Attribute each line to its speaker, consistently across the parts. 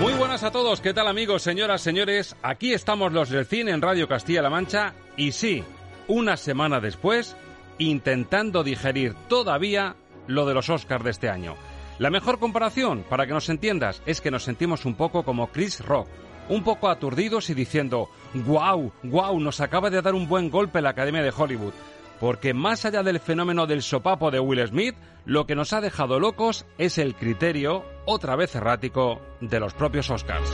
Speaker 1: Muy buenas a todos, ¿qué tal amigos, señoras, señores? Aquí estamos los del cine en Radio Castilla-La Mancha y sí, una semana después, intentando digerir todavía lo de los Oscars de este año. La mejor comparación, para que nos entiendas, es que nos sentimos un poco como Chris Rock, un poco aturdidos y diciendo, wow, wow, nos acaba de dar un buen golpe la Academia de Hollywood. Porque más allá del fenómeno del sopapo de Will Smith, lo que nos ha dejado locos es el criterio, otra vez errático, de los propios Oscars.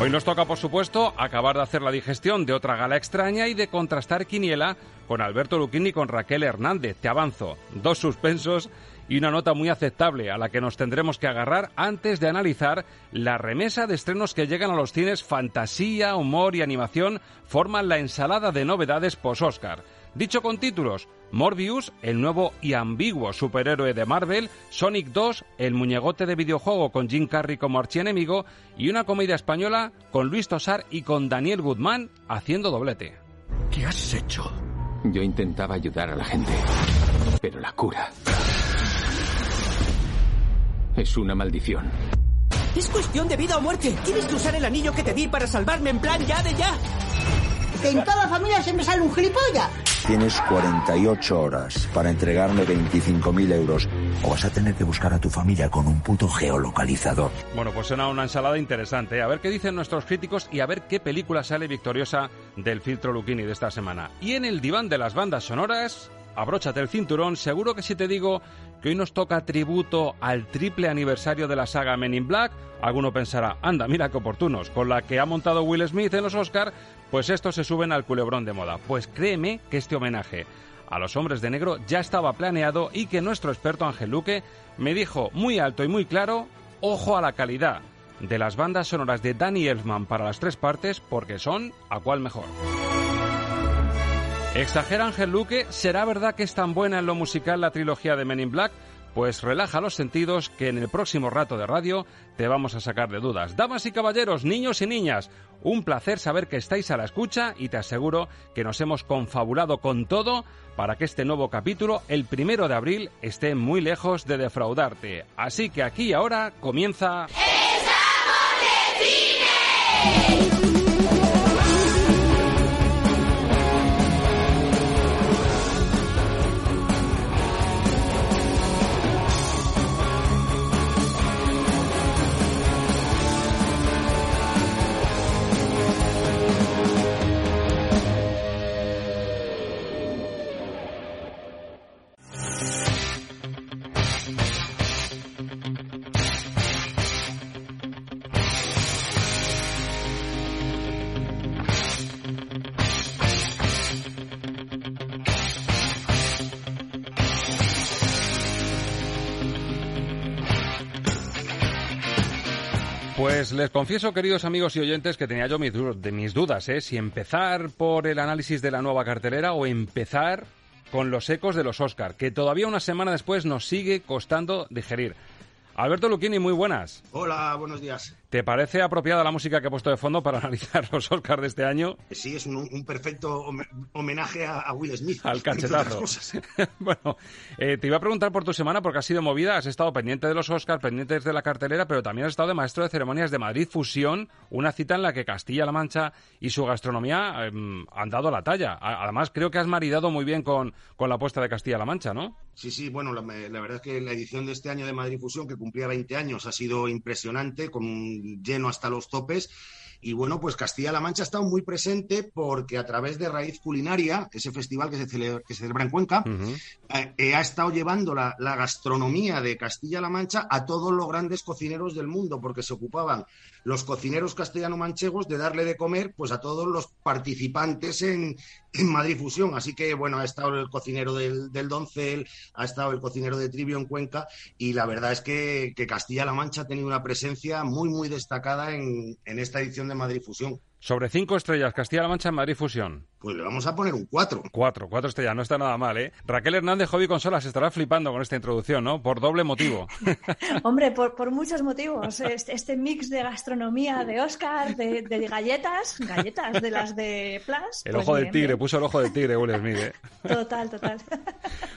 Speaker 1: Hoy nos toca, por supuesto, acabar de hacer la digestión de otra gala extraña y de contrastar quiniela con Alberto Luquini y con Raquel Hernández. Te avanzo, dos suspensos y una nota muy aceptable a la que nos tendremos que agarrar antes de analizar la remesa de estrenos que llegan a los cines fantasía, humor y animación forman la ensalada de novedades post-Oscar. Dicho con títulos, Morbius, el nuevo y ambiguo superhéroe de Marvel, Sonic 2, el muñegote de videojuego con Jim Carrey como archienemigo y una comedia española con Luis Tosar y con Daniel Guzmán haciendo doblete.
Speaker 2: ¿Qué has hecho?
Speaker 3: Yo intentaba ayudar a la gente, pero la cura es una maldición.
Speaker 4: Es cuestión de vida o muerte. Tienes que usar el anillo que te di para salvarme en plan ya de ya.
Speaker 5: Que en toda familia siempre sale un gilipollas.
Speaker 6: Tienes 48 horas para entregarme 25.000 euros o vas a tener que buscar a tu familia con un puto geolocalizador.
Speaker 1: Bueno, pues suena una ensalada interesante. A ver qué dicen nuestros críticos y a ver qué película sale victoriosa del filtro Luquini de esta semana. Y en el diván de las bandas sonoras, abróchate el cinturón, seguro que si te digo que hoy nos toca tributo al triple aniversario de la saga Men in Black, alguno pensará, anda, mira qué oportunos, con la que ha montado Will Smith en los Oscar, pues estos se suben al culebrón de moda. Pues créeme que este homenaje a los hombres de negro ya estaba planeado y que nuestro experto Ángel Luque me dijo muy alto y muy claro, ojo a la calidad de las bandas sonoras de Danny Elfman para las tres partes porque son a cuál mejor. ¿Exagera Ángel Luque? ¿Será verdad que es tan buena en lo musical la trilogía de Men in Black? Pues relaja los sentidos que en el próximo rato de radio te vamos a sacar de dudas. Damas y caballeros, niños y niñas, un placer saber que estáis a la escucha y te aseguro que nos hemos confabulado con todo para que este nuevo capítulo, el primero de abril, esté muy lejos de defraudarte. Así que aquí y ahora comienza...
Speaker 7: ¡Estamos de cine!
Speaker 1: Pues les confieso, queridos amigos y oyentes, que tenía yo mis, de mis dudas, ¿eh? Si empezar por el análisis de la nueva cartelera o empezar con los ecos de los Oscar, que todavía una semana después nos sigue costando digerir. Alberto Luquini, muy buenas.
Speaker 8: Hola, buenos días.
Speaker 1: ¿Te parece apropiada la música que he puesto de fondo para analizar los Oscars de este año?
Speaker 8: Sí, es un, un perfecto home- homenaje a, a Will Smith.
Speaker 1: Al cachetazo. bueno, eh, te iba a preguntar por tu semana porque has sido movida, has estado pendiente de los Oscars, pendientes de la cartelera, pero también has estado de maestro de ceremonias de Madrid Fusión, una cita en la que Castilla-La Mancha y su gastronomía em, han dado la talla. Además, creo que has maridado muy bien con, con la apuesta de Castilla-La Mancha, ¿no?
Speaker 8: Sí, sí, bueno, la, la verdad es que la edición de este año de Madrid Fusión, que cumplía 20 años, ha sido impresionante, con lleno hasta los topes. Y bueno, pues Castilla-La Mancha ha estado muy presente porque a través de Raíz Culinaria, ese festival que se celebra, que se celebra en Cuenca, eh, eh, ha estado llevando la, la gastronomía de Castilla-La Mancha a todos los grandes cocineros del mundo, porque se ocupaban los cocineros castellano-manchegos de darle de comer pues a todos los participantes en, en Madrid Fusión. Así que, bueno, ha estado el cocinero del, del Doncel, ha estado el cocinero de Trivio en Cuenca y la verdad es que, que Castilla-La Mancha ha tenido una presencia muy, muy destacada en, en esta edición de Madrid Fusión.
Speaker 1: Sobre cinco estrellas, Castilla-La Mancha en Madrid Fusión.
Speaker 8: Pues le vamos a poner un 4.
Speaker 1: Cuatro, cuatro estrellas, no está nada mal, ¿eh? Raquel Hernández, Hobby Consolas, estará flipando con esta introducción, ¿no? Por doble motivo.
Speaker 9: Hombre, por, por muchos motivos. Este, este mix de gastronomía de Oscar, de, de galletas, galletas de las de Plus.
Speaker 1: El
Speaker 9: pues
Speaker 1: ojo del tigre,
Speaker 9: bien.
Speaker 1: puso el ojo del tigre Will Smith, ¿eh?
Speaker 9: Total, total.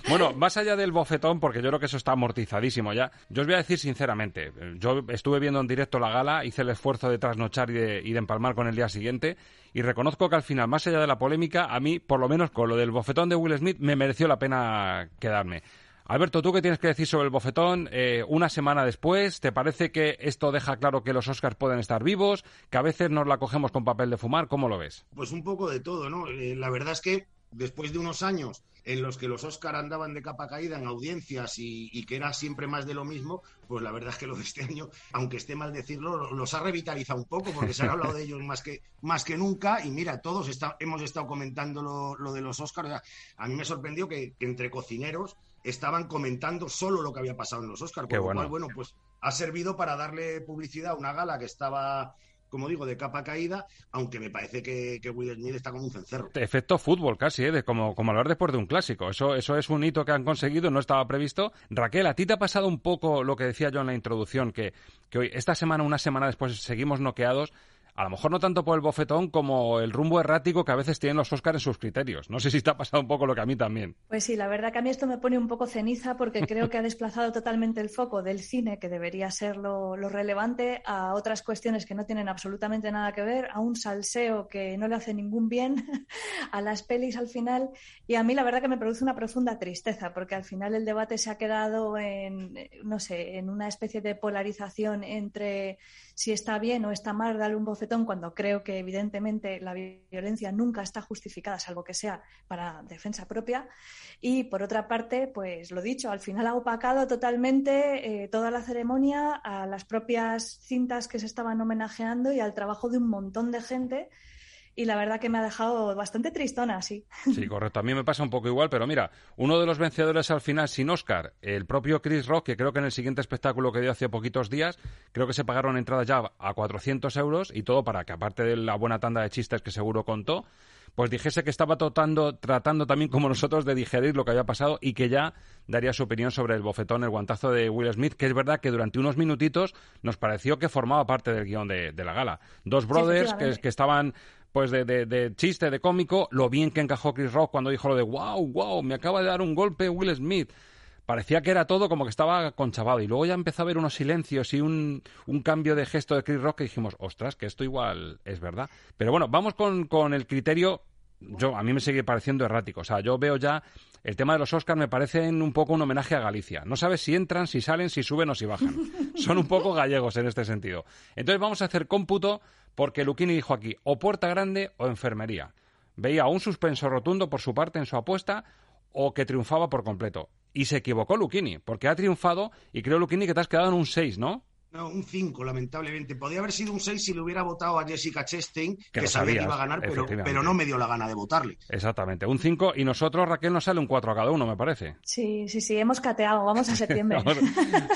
Speaker 1: Bueno, más allá del bofetón, porque yo creo que eso está amortizadísimo ya, yo os voy a decir sinceramente, yo estuve viendo en directo la gala, hice el esfuerzo de trasnochar y de, y de empalmar con el día siguiente, y reconozco que al final, más allá de la polémica, a mí, por lo menos con lo del bofetón de Will Smith, me mereció la pena quedarme. Alberto, ¿tú qué tienes que decir sobre el bofetón? Eh, una semana después, ¿te parece que esto deja claro que los Oscars pueden estar vivos? ¿Que a veces nos la cogemos con papel de fumar? ¿Cómo lo ves?
Speaker 8: Pues un poco de todo, ¿no? Eh, la verdad es que después de unos años en los que los Oscar andaban de capa caída en audiencias y, y, que era siempre más de lo mismo, pues la verdad es que lo de este año, aunque esté mal decirlo, los ha revitalizado un poco porque se ha hablado de ellos más que, más que nunca y mira, todos está, hemos estado comentando lo, lo de los Oscars. O sea, a mí me sorprendió que, que, entre cocineros estaban comentando solo lo que había pasado en los Oscars, por lo
Speaker 1: bueno.
Speaker 8: cual, bueno, pues ha servido para darle publicidad a una gala que estaba como digo, de capa caída, aunque me parece que, Will Smith está como un cencerro.
Speaker 1: Efecto fútbol casi, ¿eh? de como, como hablar después de un clásico. Eso, eso es un hito que han conseguido, no estaba previsto. Raquel, ¿a ti te ha pasado un poco lo que decía yo en la introducción, que, que hoy, esta semana, una semana después, seguimos noqueados? A lo mejor no tanto por el bofetón como el rumbo errático que a veces tienen los Oscars en sus criterios. No sé si te ha pasado un poco lo que a mí también.
Speaker 9: Pues sí, la verdad que a mí esto me pone un poco ceniza porque creo que ha desplazado totalmente el foco del cine, que debería ser lo, lo, relevante, a otras cuestiones que no tienen absolutamente nada que ver, a un salseo que no le hace ningún bien a las pelis al final. Y a mí la verdad que me produce una profunda tristeza porque al final el debate se ha quedado en, no sé, en una especie de polarización entre si está bien o está mal darle un bofetón cuando creo que evidentemente la violencia nunca está justificada, salvo que sea para defensa propia. Y por otra parte, pues lo dicho, al final ha opacado totalmente eh, toda la ceremonia a las propias cintas que se estaban homenajeando y al trabajo de un montón de gente y la verdad que me ha dejado bastante tristona, sí.
Speaker 1: Sí, correcto. A mí me pasa un poco igual, pero mira, uno de los vencedores al final sin Oscar, el propio Chris Rock, que creo que en el siguiente espectáculo que dio hace poquitos días, creo que se pagaron entradas ya a 400 euros y todo para que, aparte de la buena tanda de chistes que seguro contó, pues dijese que estaba tratando, tratando también como nosotros de digerir lo que había pasado y que ya daría su opinión sobre el bofetón, el guantazo de Will Smith, que es verdad que durante unos minutitos nos pareció que formaba parte del guion de, de la gala. Dos brothers sí, que, que estaban pues de, de, de, chiste, de cómico, lo bien que encajó Chris Rock cuando dijo lo de wow, wow, me acaba de dar un golpe Will Smith. Parecía que era todo como que estaba conchavado. Y luego ya empezó a haber unos silencios y un, un cambio de gesto de Chris Rock que dijimos, ostras, que esto igual es verdad. Pero bueno, vamos con, con el criterio yo a mí me sigue pareciendo errático. O sea, yo veo ya el tema de los Oscars me parecen un poco un homenaje a Galicia. No sabes si entran, si salen, si suben o si bajan. Son un poco gallegos en este sentido. Entonces vamos a hacer cómputo porque Luquini dijo aquí o puerta grande o enfermería. Veía un suspenso rotundo por su parte en su apuesta o que triunfaba por completo. Y se equivocó Luquini, porque ha triunfado y creo, Luquini, que te has quedado en un 6, ¿no?
Speaker 8: No, un 5, lamentablemente. Podría haber sido un 6 si le hubiera votado a Jessica Chastain,
Speaker 1: que,
Speaker 8: que sabía que iba a ganar, pero, pero, no me dio la gana de votarle.
Speaker 1: Exactamente, un 5 y nosotros, Raquel, nos sale un 4 a cada uno, me parece.
Speaker 9: Sí, sí, sí, hemos cateado, vamos a septiembre.
Speaker 1: vamos,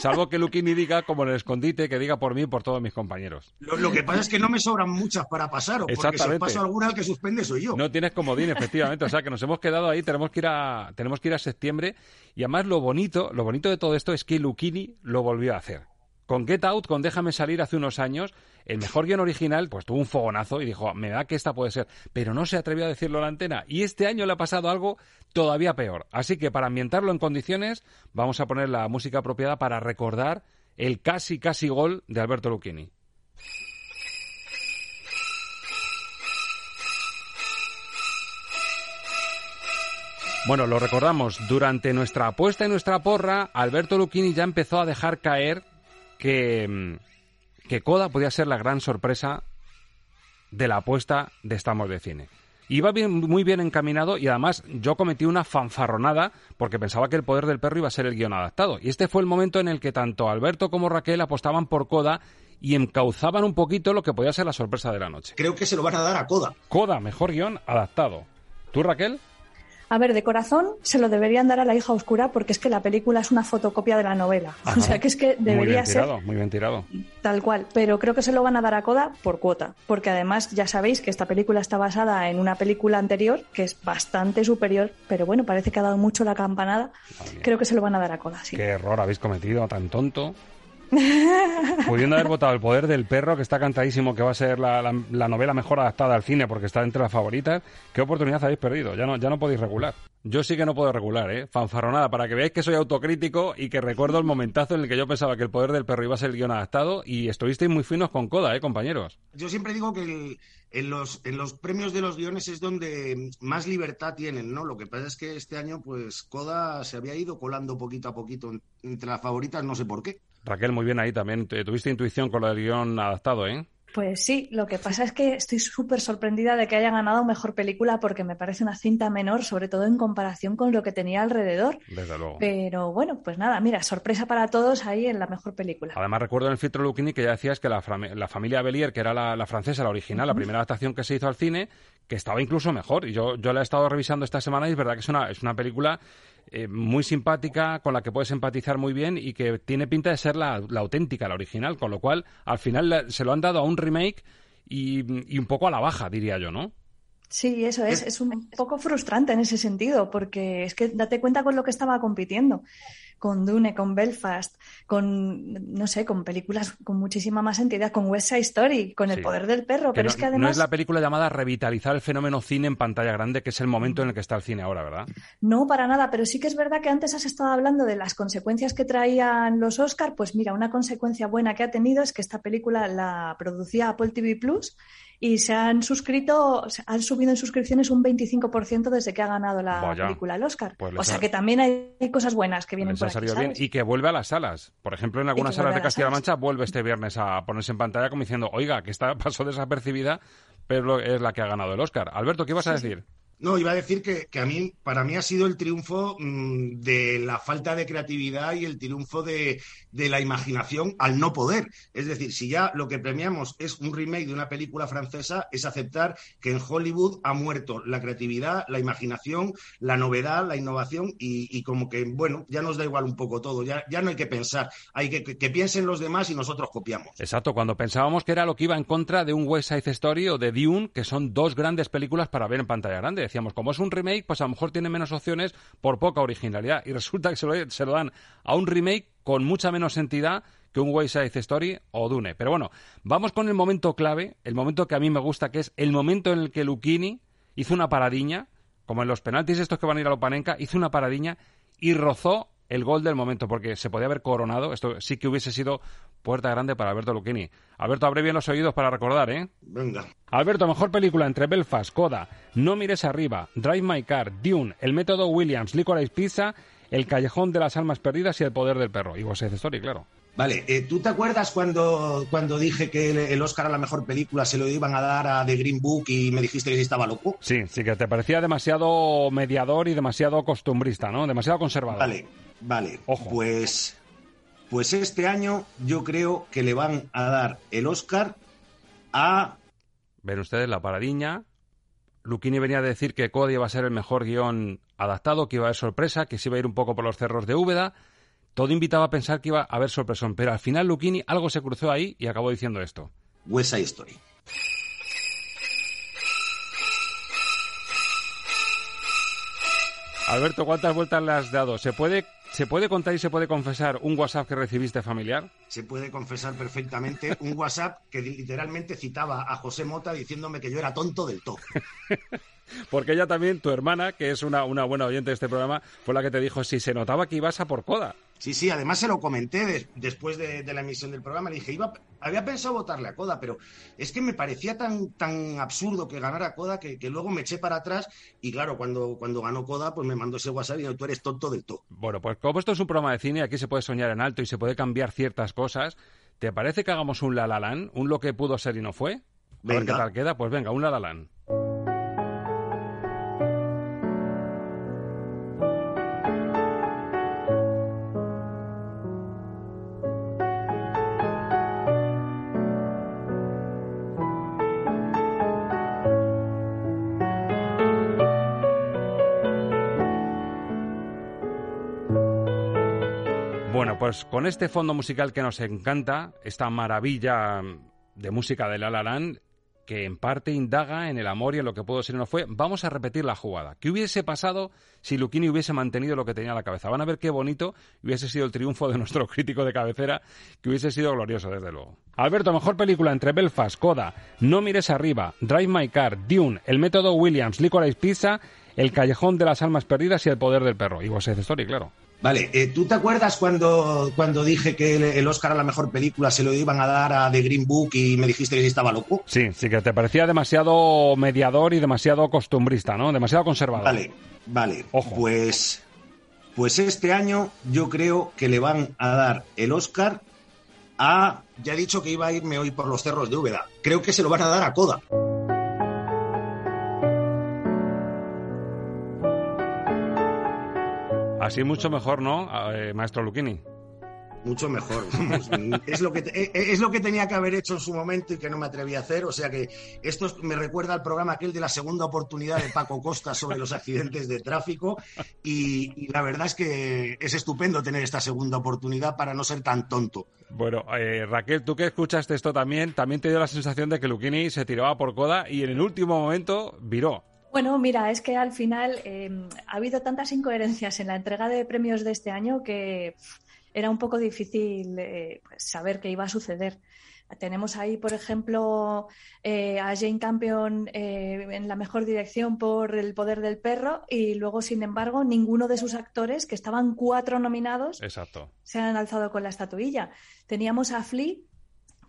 Speaker 1: salvo que Luquini diga, como en el escondite, que diga por mí y por todos mis compañeros.
Speaker 8: Lo, lo, que pasa es que no me sobran muchas para pasar, porque si paso alguna, el que suspende soy yo.
Speaker 1: No tienes comodín, efectivamente, o sea que nos hemos quedado ahí, tenemos que ir a, tenemos que ir a septiembre, y además lo bonito, lo bonito de todo esto es que Luquini lo volvió a hacer con Get Out, con Déjame salir hace unos años, el mejor guion original, pues tuvo un fogonazo y dijo, me da que esta puede ser, pero no se atrevió a decirlo a la antena. Y este año le ha pasado algo todavía peor. Así que para ambientarlo en condiciones, vamos a poner la música apropiada para recordar el casi, casi gol de Alberto Lucchini. Bueno, lo recordamos, durante nuestra apuesta y nuestra porra, Alberto Lucchini ya empezó a dejar caer que, que Coda podía ser la gran sorpresa de la apuesta de Estamos de Cine. Iba bien, muy bien encaminado y además yo cometí una fanfarronada porque pensaba que el poder del perro iba a ser el guion adaptado. Y este fue el momento en el que tanto Alberto como Raquel apostaban por Coda y encauzaban un poquito lo que podía ser la sorpresa de la noche.
Speaker 8: Creo que se lo van a dar a Coda.
Speaker 1: Coda, mejor guion adaptado. ¿Tú, Raquel?
Speaker 9: A ver, de corazón se lo deberían dar a la hija oscura porque es que la película es una fotocopia de la novela.
Speaker 1: Ajá.
Speaker 9: O sea que es que debería
Speaker 1: muy bien tirado,
Speaker 9: ser
Speaker 1: muy bien tirado.
Speaker 9: tal cual. Pero creo que se lo van a dar a Coda por cuota. Porque además ya sabéis que esta película está basada en una película anterior que es bastante superior. Pero bueno, parece que ha dado mucho la campanada. Creo que se lo van a dar a Coda, sí.
Speaker 1: Qué error habéis cometido, tan tonto. Pudiendo haber votado El poder del perro, que está cantadísimo que va a ser la, la- la novela mejor adaptada al cine porque está entre las favoritas, ¿qué oportunidad habéis perdido? Ya no, ya no podéis regular. Yo sí que no puedo regular, ¿eh? Fanfarronada, para que veáis que soy autocrítico y que recuerdo el momentazo en el que yo pensaba que El poder del perro iba a ser el guion adaptado y estuvisteis muy finos con coda, ¿eh, compañeros?
Speaker 8: Yo siempre digo que en, los, en los premios de los guiones es donde más libertad tienen, ¿no? Lo que pasa es que este año, pues, Coda se había ido colando poquito a poquito en- entre las favoritas, no sé por qué.
Speaker 1: Raquel, muy bien ahí también. Te- Tuviste intuición con lo del guion adaptado, ¿eh?
Speaker 9: Pues sí, lo que pasa es que estoy súper sorprendida de que haya ganado mejor película porque me parece una cinta menor, sobre todo en comparación con lo que tenía alrededor.
Speaker 1: Desde luego.
Speaker 9: Pero bueno, pues nada, mira, sorpresa para todos ahí en la mejor película.
Speaker 1: Además, recuerdo en el filtro Lucchini que ya decías que la, la familia Belier, que era la, la francesa, la original, la primera adaptación que se hizo al cine, que estaba incluso mejor. Y yo, yo la he estado revisando esta semana y es verdad que es una, es una película eh, muy simpática, con la que puedes empatizar muy bien y que tiene pinta de ser la, la auténtica, la original. Con lo cual, al final la- se lo han dado a un remake y, y un poco a la baja, diría yo, ¿no?
Speaker 9: Sí, eso es. Es un poco frustrante en ese sentido, porque es que date cuenta con lo que estaba compitiendo. Con Dune, con Belfast, con, no sé, con películas con muchísima más entidad, con West Side Story, con El
Speaker 1: Sí.
Speaker 9: Poder del Perro,
Speaker 1: Que
Speaker 9: pero
Speaker 1: no,
Speaker 9: es que
Speaker 1: no
Speaker 9: además
Speaker 1: es la película llamada Revitalizar el fenómeno cine en pantalla grande, que es el momento en el que está el cine ahora, ¿verdad?
Speaker 9: No, para nada, pero sí que es verdad que antes has estado hablando de las consecuencias que traían los Oscar. Pues mira, una consecuencia buena que ha tenido es que esta película la producía Apple TV Plus y se han suscrito, han subido en suscripciones un 25% desde que ha ganado la
Speaker 1: Vaya.
Speaker 9: película el Oscar.
Speaker 1: Pues
Speaker 9: o sea
Speaker 1: ha-
Speaker 9: que también hay cosas buenas que vienen por
Speaker 1: salido bien y que vuelve a las salas. Por ejemplo, en algunas salas de Castilla-La. Mancha vuelve este viernes a ponerse en pantalla como diciendo, oiga, que está pasó desapercibida, pero es la que ha ganado el Oscar. Alberto, ¿qué ibas a decir?
Speaker 8: No, iba a decir que, a para mí ha sido el triunfo mm, de la falta de creatividad y el triunfo de, la imaginación al no poder. Es decir, si ya lo que premiamos es un remake de una película francesa, es aceptar que en Hollywood ha muerto la creatividad, la imaginación, la novedad, la innovación y, como que, bueno, ya nos da igual un poco todo, ya, ya no hay que pensar, hay que, que, que piensen los demás y nosotros copiamos.
Speaker 1: Exacto, cuando pensábamos que era lo que iba en contra de un West Side Story o de Dune, que son dos grandes películas para ver en pantalla grande. Decíamos, como es un remake, pues a lo mejor tiene menos opciones por poca originalidad. Y resulta que se lo, dan a un remake con mucha menos entidad que un West Side Story o Dune. Pero bueno, vamos con el momento clave, el momento que a mí me gusta, que es el momento en el que Luchini hizo una paradiña, como en los penaltis estos que van a ir a Lopanenka, hizo una paradiña y rozó el gol del momento, porque se podía haber coronado. Esto sí que hubiese sido puerta grande para Alberto Lucchini. Alberto, abre bien los oídos para recordar, ¿eh?
Speaker 8: Venga.
Speaker 1: Alberto, mejor película entre Belfast, Coda, No mires arriba, Drive My Car, Dune, El método Williams, Licorice Pizza, El callejón de las almas perdidas y El poder del perro. Y Side Story, claro.
Speaker 8: Vale, eh, ¿tú te acuerdas cuando, cuando dije que el, el Oscar a la mejor película se lo iban a dar a The Green Book y me dijiste que sí estaba loco?
Speaker 1: Sí, sí que te parecía demasiado mediador y demasiado costumbrista, ¿no? Demasiado conservador.
Speaker 8: Vale, vale. Pues, pues este año yo creo que le van a dar el Oscar a...
Speaker 1: Ven ustedes la paradiña. Luchini venía a decir que Coda iba a ser el mejor guion adaptado, que iba a haber sorpresa, que se iba a ir un poco por los cerros de Úbeda. Todo invitaba a pensar que iba a haber sorpresón, pero al final Luchini algo se cruzó ahí y acabó diciendo esto.
Speaker 8: West Side Story.
Speaker 1: Alberto, ¿cuántas vueltas le has dado? ¿Se puede, ¿Se puede contar y se puede confesar un WhatsApp que recibiste familiar?
Speaker 8: Se puede confesar perfectamente un WhatsApp que literalmente citaba a José Mota diciéndome que yo era tonto del todo.
Speaker 1: Porque ella también, tu hermana, que es una, una buena oyente de este programa, fue la que te dijo si se notaba que ibas a por coda.
Speaker 8: Sí, sí, además se lo comenté de- después de, de la emisión del programa. Le dije, iba, había pensado votarle a Coda, pero es que me parecía tan, tan absurdo que ganara Coda que, que luego me eché para atrás. Y claro, cuando, cuando ganó Coda, pues me mandó ese WhatsApp y dijo, tú eres tonto del todo.
Speaker 1: Bueno, pues como esto es un programa de cine, aquí se puede soñar en alto y se puede cambiar ciertas cosas. ¿Te parece que hagamos un La La Land? ¿Un lo que pudo ser y no fue? A ver qué
Speaker 8: Venga.
Speaker 1: tal queda. Pues venga, un La La Land. Pues con este fondo musical que nos encanta, esta maravilla de música de La La que en parte indaga en el amor y en lo que pudo ser y no fue, vamos a repetir la jugada. ¿Qué hubiese pasado si Luchini hubiese mantenido lo que tenía en la cabeza? Van a ver qué bonito hubiese sido el triunfo de nuestro crítico de cabecera, que hubiese sido glorioso, desde luego. Alberto, mejor película entre Belfast, Coda, No mires arriba, Drive My Car, Dune, El método Williams, Licorice Pizza, El callejón de las almas perdidas y El poder del perro. Y West Side Story, claro.
Speaker 8: Vale, eh, ¿tú te acuerdas cuando, cuando dije que el, el Oscar a la mejor película se lo iban a dar a The Green Book y me dijiste que estaba loco?
Speaker 1: Sí, sí que te parecía demasiado mediador y demasiado costumbrista, ¿no? Demasiado conservador.
Speaker 8: Vale, vale. Pues, pues este año yo creo que le van a dar el Oscar a. Ya he dicho que iba a irme hoy por los cerros de Úbeda. Creo que se lo van a dar a Coda.
Speaker 1: Así mucho mejor, ¿no, eh, maestro Luchini?
Speaker 8: Mucho mejor. es, lo que te- eh, es lo que tenía que haber hecho en su momento y que no me atreví a hacer. O sea que esto es- me recuerda al programa aquel de la segunda oportunidad de Paco Costa sobre los accidentes de tráfico. Y, y la verdad es que es estupendo tener esta segunda oportunidad para no ser tan tonto.
Speaker 1: Bueno, eh, Raquel, tú que escuchaste esto también, también te dio la sensación de que Luchini se tiraba por coda y en el último momento viró.
Speaker 9: Bueno, mira, es que al final eh, ha habido tantas incoherencias en la entrega de premios de este año que era un poco difícil eh, pues, saber qué iba a suceder. Tenemos ahí, por ejemplo, eh, a Jane Campion eh, en la mejor dirección por El poder del perro y luego, sin embargo, ninguno de sus actores, que estaban cuatro nominados,
Speaker 1: Exacto.
Speaker 9: se han alzado con la estatuilla. Teníamos a Flea,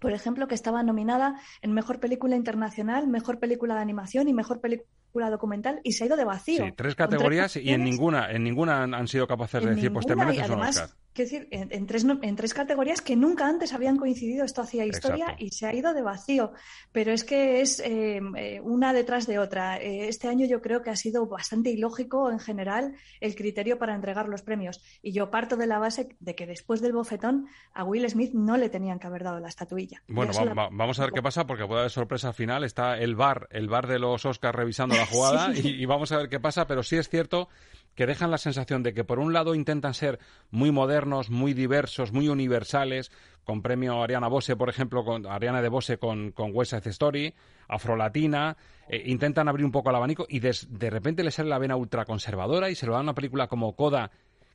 Speaker 9: por ejemplo, que estaba nominada en Mejor Película Internacional, Mejor Película de Animación y Mejor Película Documental y se ha ido de vacío.
Speaker 1: Sí, tres categorías y en ninguna, en ninguna han, sido capaces de decir, pues te
Speaker 9: y
Speaker 1: mereces un Oscar.
Speaker 9: quiero decir, en, en tres, en tres categorías que nunca antes habían coincidido, esto hacía historia
Speaker 1: Exacto.
Speaker 9: y se ha ido de vacío. Pero es que es eh, eh, una detrás de otra. Eh, este año yo creo que ha sido bastante ilógico en general el criterio para entregar los premios. Y yo parto de la base de que después del bofetón a Will Smith no le tenían que haber dado la estatuilla.
Speaker 1: Bueno, va-
Speaker 9: la-
Speaker 1: vamos a ver qué pasa porque puede haber sorpresa final. Está el bar, el bar de los Oscars revisando la jugada
Speaker 9: Sí.
Speaker 1: y, y vamos a ver qué pasa. Pero sí es cierto que dejan la sensación de que por un lado intentan ser muy modernos, muy diversos, muy universales, con premio Ariana Bose, por ejemplo, con Ariana de Bose con, con West Side Story, afrolatina, eh, intentan abrir un poco el abanico y des- de repente les sale la vena ultraconservadora y se lo dan a una película como Coda,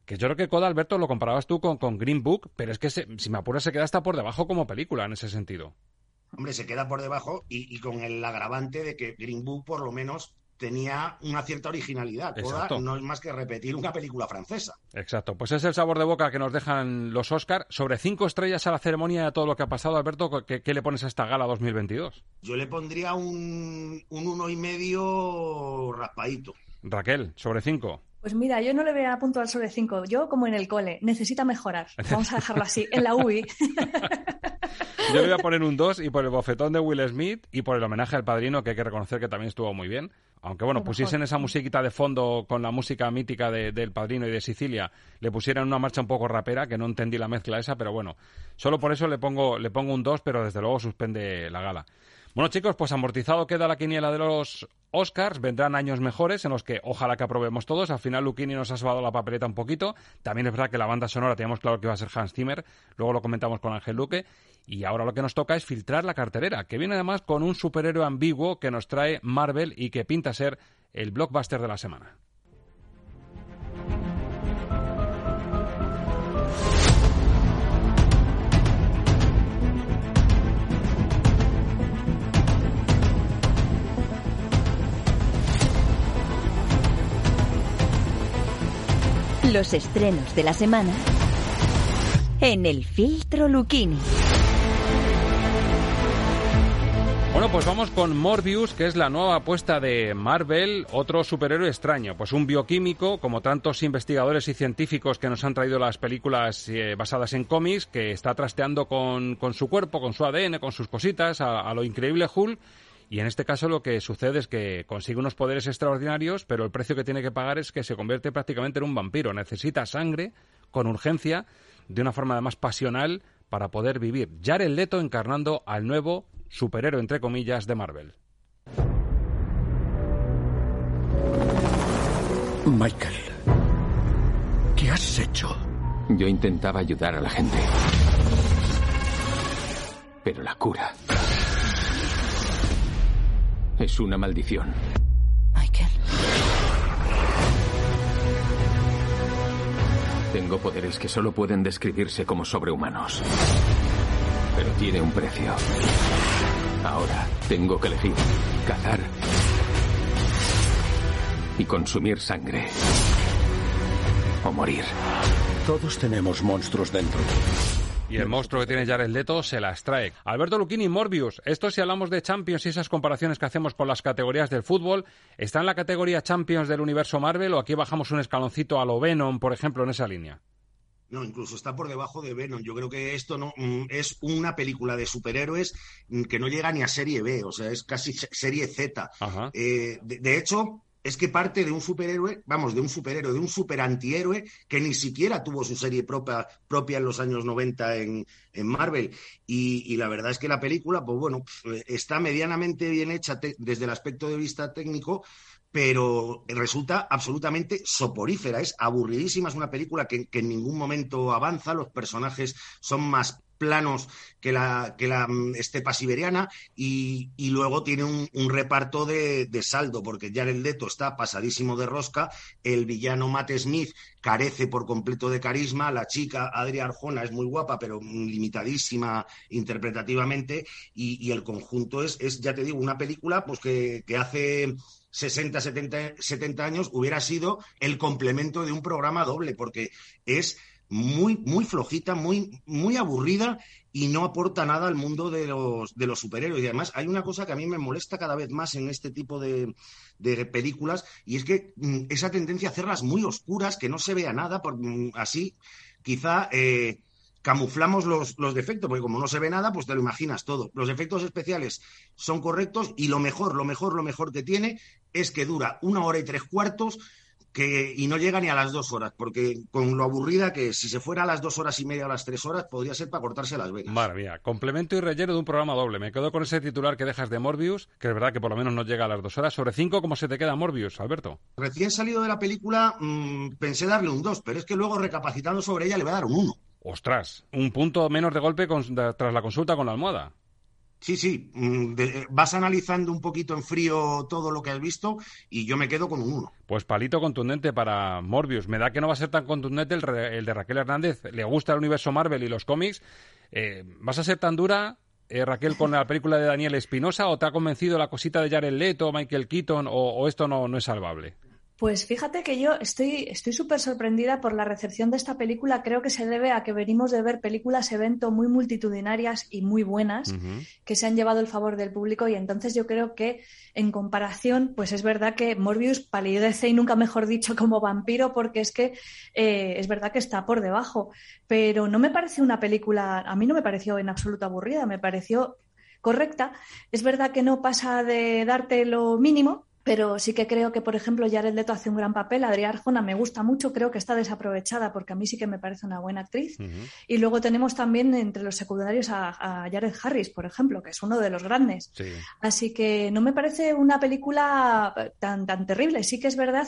Speaker 1: que yo creo que Coda, Alberto, lo comparabas tú con, con Green Book, pero es que se- si me apuras se queda hasta por debajo como película en ese sentido.
Speaker 8: Hombre, se queda por debajo y, y con el agravante de que Green Book por lo menos tenía una cierta originalidad. Coda no es más que repetir una película francesa.
Speaker 1: Exacto, pues es el sabor de boca que nos dejan los Oscar. Sobre cinco estrellas a la ceremonia y a todo lo que ha pasado, Alberto, ¿qué, qué le pones a esta gala 2022?
Speaker 8: Yo le pondría un, un uno y medio raspadito.
Speaker 1: Raquel, sobre cinco.
Speaker 9: Pues mira, yo no le voy a puntuar sobre 5. Yo, como en el cole, necesita mejorar. Vamos a dejarlo así. En la UI.
Speaker 1: Yo le voy a poner un 2 y por el bofetón de Will Smith y por el homenaje al padrino, que hay que reconocer que también estuvo muy bien. Aunque bueno, pusiesen esa musiquita de fondo con la música mítica de- del padrino y de Sicilia, le pusieran una marcha un poco rapera, que no entendí la mezcla esa, pero bueno, solo por eso le pongo, le pongo un 2, pero desde luego suspende la gala. Bueno, chicos, pues amortizado queda la quiniela de los Oscars. Vendrán años mejores en los que ojalá que aprobemos todos. Al final, Luchini nos ha salvado la papeleta un poquito. También es verdad que la banda sonora teníamos claro que iba a ser Hans Zimmer. Luego lo comentamos con Ángel Luque. Y ahora lo que nos toca es filtrar la carterera, que viene además con un superhéroe ambiguo que nos trae Marvel y que pinta ser el blockbuster de la semana.
Speaker 10: Los estrenos de la semana en el filtro Luchini.
Speaker 1: Bueno, pues vamos con Morbius, que es la nueva apuesta de Marvel, otro superhéroe extraño, pues un bioquímico, como tantos investigadores y científicos que nos han traído las películas eh, basadas en cómics, que está trasteando con, con, su cuerpo, con su ADN, con sus cositas, a lo increíble Hulk. Y en este caso lo que sucede es que consigue unos poderes extraordinarios, pero el precio que tiene que pagar es que se convierte prácticamente en un vampiro. Necesita sangre con urgencia, de una forma además pasional, para poder vivir. Jared Leto encarnando al nuevo superhéroe, entre comillas, de Marvel.
Speaker 2: Michael, ¿qué has hecho?
Speaker 3: Yo intentaba ayudar a la gente. Pero la cura es una maldición.
Speaker 10: Michael.
Speaker 3: Tengo poderes que solo pueden describirse como sobrehumanos. Pero tiene un precio. Ahora tengo que elegir cazar y consumir sangre. O morir.
Speaker 2: Todos tenemos monstruos dentro.
Speaker 1: Y el monstruo que tiene Jared Leto se las trae. Alberto Lucchini, Morbius. Esto si hablamos de Champions y esas comparaciones que hacemos con las categorías del fútbol, ¿está en la categoría Champions del universo Marvel o aquí bajamos un escaloncito a lo Venom, por ejemplo, en esa línea?
Speaker 8: No, incluso está por debajo de Venom. Yo creo que esto no mm, es una película de superhéroes mm, que no llega ni a serie B, o sea, es casi serie Z. Eh, de, de, hecho, es que parte de un superhéroe, vamos, de un superhéroe, de un super antihéroe que ni siquiera tuvo su serie propia, propia en los años 90 en, en Marvel. Y, y, la verdad es que la película, pues bueno, está medianamente bien hecha desde el aspecto de vista técnico, pero resulta absolutamente soporífera, es aburridísima, es una película que, en ningún momento avanza, los personajes son más planos que la, la estepa siberiana y, luego tiene un, reparto de, saldo, porque Jared Leto está pasadísimo de rosca, el villano Matt Smith carece por completo de carisma, la chica Adria Arjona es muy guapa, pero limitadísima interpretativamente, y, el conjunto es, ya te digo, una película pues que hace 60, 70, 70 años hubiera sido el complemento de un programa doble, porque es muy, muy flojita, muy, muy aburrida y no aporta nada al mundo de los, de los superhéroes. Y además hay una cosa que a mí me molesta cada vez más en este tipo de, de películas y es que mm, esa tendencia a hacerlas muy oscuras, que no se vea nada, por, mm, así quizá... Eh, camuflamos los, los, defectos, porque como no se ve nada, pues te lo imaginas todo. Los efectos especiales son correctos y lo mejor, lo mejor, lo mejor que tiene es que dura una hora y tres cuartos que, y no llega ni a las dos horas, porque con lo aburrida que si se fuera a las dos horas y media o a las tres horas, podría ser para cortarse las venas.
Speaker 1: Mía, complemento y relleno de un programa doble. Me quedo con ese titular que dejas de Morbius, que es verdad que por lo menos no llega a las dos horas. Sobre cinco, ¿cómo se te queda Morbius, Alberto?
Speaker 8: Recién salido de la película, mmm, pensé darle un dos, pero es que luego recapacitando sobre ella le voy a dar un uno.
Speaker 1: Ostras, un punto menos de golpe con, tras la consulta con la almohada.
Speaker 8: Sí, sí, de, vas analizando un poquito en frío todo lo que has visto y yo me quedo con un 1.
Speaker 1: Pues palito contundente para Morbius. Me da que no va a ser tan contundente el, el de Raquel Hernández. Le gusta el universo Marvel y los cómics. Eh, ¿Vas a ser tan dura, eh, Raquel, con la película de Daniel Espinosa o te ha convencido la cosita de Jared Leto, Michael Keaton o, o esto no, no es salvable?
Speaker 9: Pues fíjate que yo estoy estoy súper sorprendida por la recepción de esta película. Creo que se debe a que venimos de ver películas evento muy multitudinarias y muy buenas uh -huh. que se han llevado el favor del público y entonces yo creo que en comparación, pues es verdad que Morbius palidece y nunca mejor dicho como vampiro porque es que eh, es verdad que está por debajo. Pero no me parece una película, a mí no me pareció en absoluto aburrida, me pareció correcta. Es verdad que no pasa de darte lo mínimo, pero sí que creo que, por ejemplo, Jared Leto hace un gran papel. Adriana Arjona me gusta mucho, creo que está desaprovechada porque a mí sí que me parece una buena actriz. Uh -huh. Y luego tenemos también entre los secundarios a, a, Jared Harris, por ejemplo, que es uno de los grandes. Sí. Así que no me parece una película tan, tan terrible. Sí que es verdad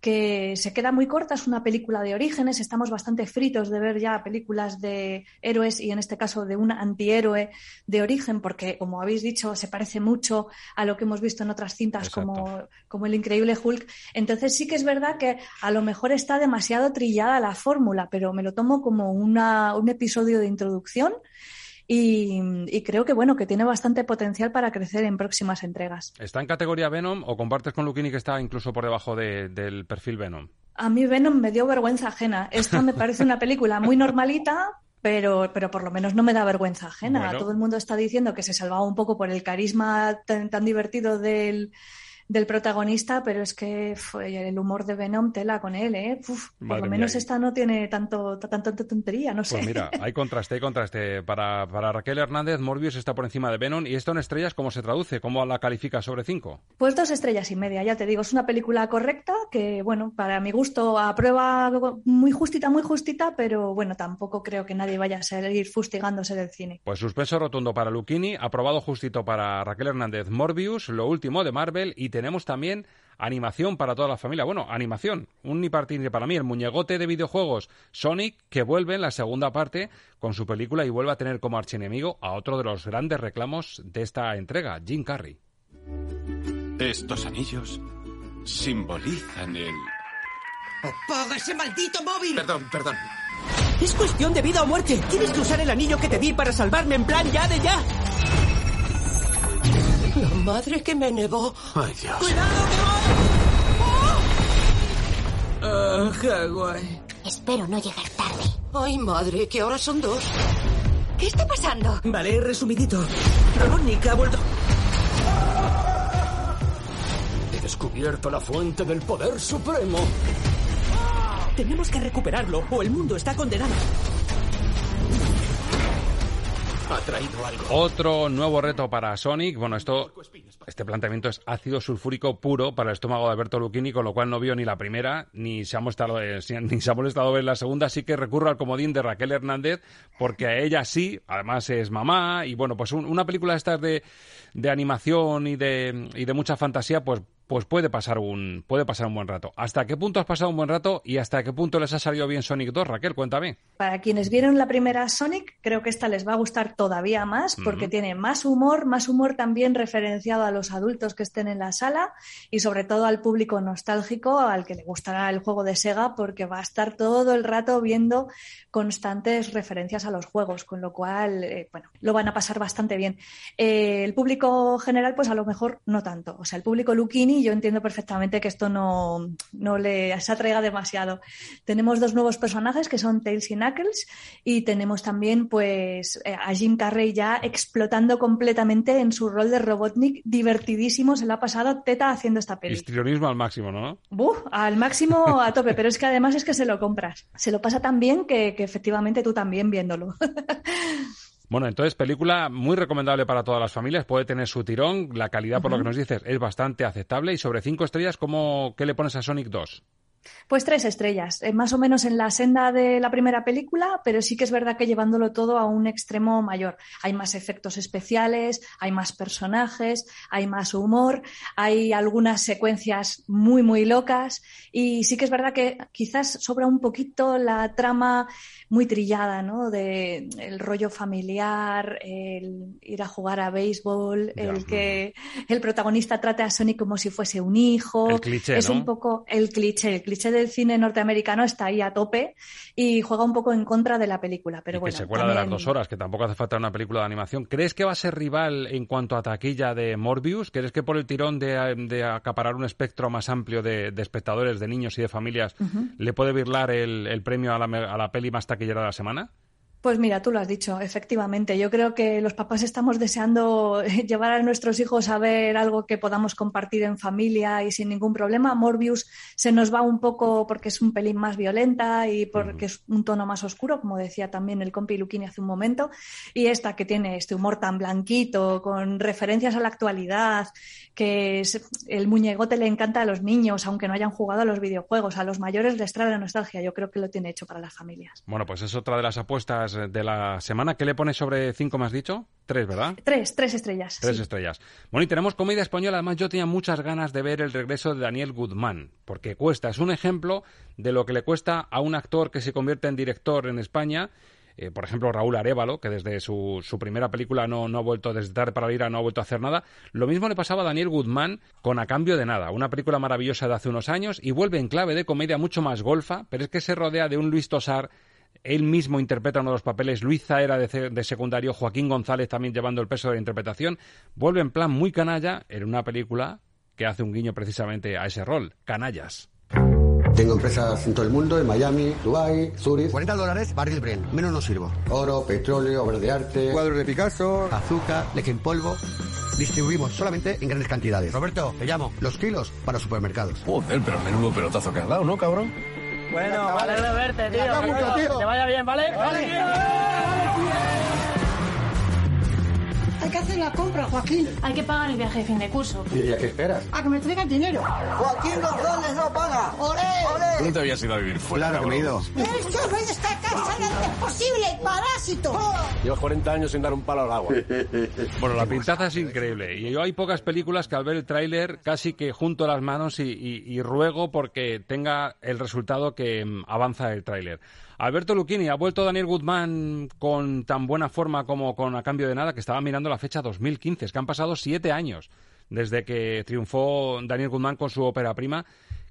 Speaker 9: que se queda muy corta, es una película de orígenes, estamos bastante fritos de ver ya películas de héroes y en este caso de un antihéroe de origen, porque como habéis dicho, se parece mucho a lo que hemos visto en otras cintas como, como El Increíble Hulk. Entonces sí que es verdad que a lo mejor está demasiado trillada la fórmula, pero me lo tomo como una, un episodio de introducción. Y, y, creo que bueno que tiene bastante potencial para crecer en próximas entregas.
Speaker 1: ¿Está en categoría Venom o compartes con Luquini que está incluso por debajo de, del perfil Venom?
Speaker 9: A mí Venom me dio vergüenza ajena. Esta me parece una película muy normalita, pero, pero por lo menos no me da vergüenza ajena.
Speaker 1: Bueno.
Speaker 9: Todo el mundo está diciendo que se salvaba un poco por el carisma tan, tan divertido del, del protagonista, pero es que fue el humor de Venom tela con él, ¿eh? Uf, por lo
Speaker 1: mía.
Speaker 9: menos esta no tiene tanto, ta- tanta tontería, no sé.
Speaker 1: Pues mira, hay contraste, hay contraste. Para, para Raquel Hernández, Morbius está por encima de Venom. ¿Y esto en estrellas cómo se traduce? ¿Cómo la califica sobre cinco?
Speaker 9: Pues dos estrellas y media, ya te digo, es una película correcta que, bueno, para mi gusto aprueba muy justita, muy justita, pero bueno, tampoco creo que nadie vaya a seguir fustigándose del cine.
Speaker 1: Pues suspenso rotundo para Lucchini, aprobado justito para Raquel Hernández Morbius, lo último de Marvel y tenemos también animación para toda la familia. Bueno, animación, un ni para mí, el muñegote de videojuegos Sonic que vuelve en la segunda parte con su película y vuelve a tener como archienemigo a otro de los grandes reclamos de esta entrega, Jim Carrey.
Speaker 11: Estos anillos simbolizan el...
Speaker 12: ¡Apaga ese maldito móvil!
Speaker 11: Perdón, perdón.
Speaker 12: Es cuestión de vida o muerte. Tienes que usar el anillo que te di para salvarme en plan ya de ya. La madre que me negó.
Speaker 11: Ay, Dios.
Speaker 12: ¡Cuidado, que voy! Ah, Hawái.
Speaker 7: Espero no llegar tarde.
Speaker 12: Ay, madre, que ahora son dos.
Speaker 7: ¿Qué está pasando?
Speaker 12: Vale, resumidito. Robotnik ha vuelto.
Speaker 13: He descubierto la fuente del poder supremo.
Speaker 12: Tenemos que recuperarlo o el mundo está condenado.
Speaker 1: Otro nuevo reto para Sonic. Bueno, esto, este planteamiento es ácido sulfúrico puro para el estómago de Alberto Lucchini, con lo cual no vio ni la primera, ni se ha molestado, eh, ni se ha molestado ver la segunda, así que recurro al comodín de Raquel Hernández, porque a ella sí, además es mamá, y bueno, pues un- una película de estas de, de animación y de, y de mucha fantasía, pues pues puede pasar un puede pasar un buen rato. ¿Hasta qué punto has pasado un buen rato y hasta qué punto les ha salido bien Sonic 2, Raquel? Cuéntame.
Speaker 9: Para quienes vieron la primera Sonic, creo que esta les va a gustar todavía más porque tiene más humor, más humor también referenciado a los adultos que estén en la sala y sobre todo al público nostálgico al que le gustará el juego de Sega porque va a estar todo el rato viendo constantes referencias a los juegos, con lo cual, eh, bueno, lo van a pasar bastante bien. Eh, el público general, pues a lo mejor no tanto. O sea, el público Lucchini, yo entiendo perfectamente que esto no, no le se atraiga demasiado. Tenemos dos nuevos personajes que son Tails y Knuckles y tenemos también pues eh, a Jim Carrey ya explotando completamente en su rol de Robotnik, divertidísimo, se le ha pasado teta haciendo esta peli.
Speaker 1: Histrionismo al máximo, ¿no?
Speaker 9: Buf, al máximo a tope, pero es que además es que se lo compras. Se lo pasa tan bien que, que efectivamente tú también viéndolo.
Speaker 1: Bueno, entonces, película muy recomendable para todas las familias, puede tener su tirón, la calidad, por lo que nos dices, es bastante aceptable. Y sobre cinco estrellas, ¿cómo, ¿qué le pones a Sonic 2?
Speaker 9: Pues tres estrellas, eh, más o menos en la senda de la primera película, pero sí que es verdad que llevándolo todo a un extremo mayor. Hay más efectos especiales, hay más personajes, hay más humor, hay algunas secuencias muy, muy locas y sí que es verdad que quizás sobra un poquito la trama muy trillada, ¿no? De el rollo familiar, el ir a jugar a béisbol,
Speaker 1: Ya.
Speaker 9: el que el protagonista trate a Sonic como si fuese un hijo.
Speaker 1: El cliché,
Speaker 9: es
Speaker 1: ¿no?
Speaker 9: un poco el cliché, el cliché del cine norteamericano está ahí a tope y juega un poco en contra de la película, pero
Speaker 1: Y
Speaker 9: bueno.
Speaker 1: que se cuela de las dos horas, que tampoco hace falta una película de animación. ¿Crees que va a ser rival en cuanto a taquilla de Morbius? ¿Crees que por el tirón de, de acaparar un espectro más amplio de, de espectadores, de niños y de familias, le puede virlar el, el premio a la, a la peli más taquillera de la semana?
Speaker 9: Pues mira, tú lo has dicho, efectivamente. Yo creo que los papás estamos deseando llevar a nuestros hijos a ver algo que podamos compartir en familia y sin ningún problema. Morbius se nos va un poco porque es un pelín más violenta y porque es un tono más oscuro, como decía también el compi Luquini hace un momento. Y esta que tiene este humor tan blanquito, con referencias a la actualidad, que es- el muñegote le encanta a los niños, aunque no hayan jugado a los videojuegos. A los mayores les trae la nostalgia. Yo creo que lo tiene hecho para las familias.
Speaker 1: Bueno, pues es otra de las apuestas de la semana. ¿Qué le pones sobre cinco, has dicho? Tres, ¿verdad?
Speaker 9: Tres, tres estrellas.
Speaker 1: Tres
Speaker 9: sí.
Speaker 1: estrellas. Bueno, y tenemos comedia española. Además, yo tenía muchas ganas de ver el regreso de Daniel Guzmán, porque cuesta. Es un ejemplo de lo que le cuesta a un actor que se convierte en director en España. Eh, por ejemplo, Raúl Arevalo, que desde su, su primera película no, no ha vuelto, desde Tarde para Ira, no ha vuelto a hacer nada. Lo mismo le pasaba a Daniel Guzmán con A Cambio de Nada, una película maravillosa de hace unos años, y vuelve en clave de comedia mucho más golfa, pero es que se rodea de un Luis Tosar él mismo interpreta uno de los papeles, Luisa era de, de secundario, Joaquín González también llevando el peso de la interpretación. Vuelve en plan muy canalla en una película que hace un guiño precisamente a ese rol, Canallas.
Speaker 14: Tengo empresas en todo el mundo, en Miami, Dubai, Zurich. 40 dólares, barril Brent. Menos no sirvo. Oro, petróleo, obras de arte, cuadros de Picasso, azúcar, leche en polvo. Distribuimos solamente en grandes cantidades. Roberto, te llamo. Los kilos para supermercados.
Speaker 15: Joder, pero menudo pelotazo que has dado, ¿no, cabrón?
Speaker 16: Bueno, vale de verte, tío.
Speaker 14: mucho, tío.
Speaker 16: Que te vaya bien, ¿vale?
Speaker 5: Hay que hacer la compra, Joaquín.
Speaker 17: Hay que pagar el viaje de fin de curso.
Speaker 14: ¿Y a qué esperas?
Speaker 5: A que me traigan dinero.
Speaker 14: Joaquín González no paga.
Speaker 5: ¡Olé!
Speaker 15: ¿Tú no te habías ido a vivir fuera?
Speaker 14: Claro que me he ido.
Speaker 5: ¡Esto de esta casa lo antes posible, parásito!
Speaker 15: Llevas 40 años sin dar un palo al agua.
Speaker 1: Bueno, la pintaza es increíble. Y yo hay pocas películas que al ver el tráiler casi que junto las manos y, y- y ruego porque tenga el resultado que mm, avanza el tráiler. Alberto Lucchini, ¿ha vuelto Daniel Guzmán con tan buena forma como con A Cambio de Nada? Que estaba mirando la fecha 2015. Es que han pasado siete años desde que triunfó Daniel Guzmán con su ópera prima.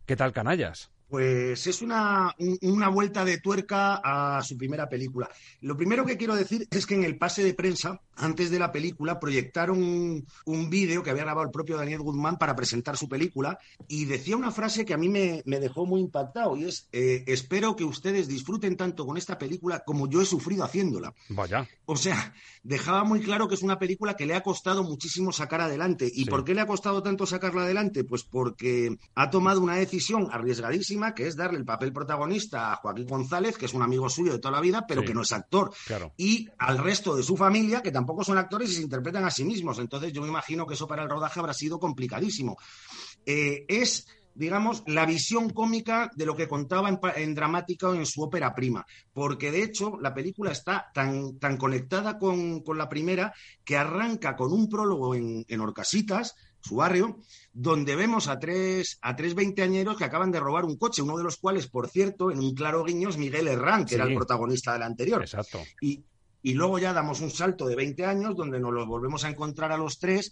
Speaker 1: ¿Qué tal, canallas?
Speaker 8: Pues es una, un- una vuelta de tuerca a su primera película. Lo primero que quiero decir es que en el pase de prensa, antes de la película, proyectaron un, un vídeo que había grabado el propio Daniel Guzmán para presentar su película y decía una frase que a mí me, me dejó muy impactado y es, eh, espero que ustedes disfruten tanto con esta película como yo he sufrido haciéndola.
Speaker 1: Vaya.
Speaker 8: O sea, dejaba muy claro que es una película que le ha costado muchísimo sacar adelante. ¿Y
Speaker 1: Sí.
Speaker 8: por qué le ha costado tanto sacarla adelante? Pues porque ha tomado una decisión arriesgadísima, que es darle el papel protagonista a Joaquín González, que es un amigo suyo de toda la vida, pero
Speaker 1: Sí.
Speaker 8: que no es actor.
Speaker 1: Claro.
Speaker 8: Y al resto de su familia, que tampoco son actores y se interpretan a sí mismos. Entonces yo me imagino que eso para el rodaje habrá sido complicadísimo. Eh, es digamos, la visión cómica de lo que contaba en, en dramática o en su ópera prima. Porque, de hecho, la película está tan, tan conectada con, con la primera que arranca con un prólogo en, en Orcasitas, su barrio, donde vemos a tres, a tres veinteañeros que acaban de robar un coche, uno de los cuales, por cierto, en un claro guiño es Miguel Herrán, que era el protagonista del anterior.
Speaker 1: Exacto.
Speaker 8: Y, y luego ya damos un salto de 20 años donde nos los volvemos a encontrar a los tres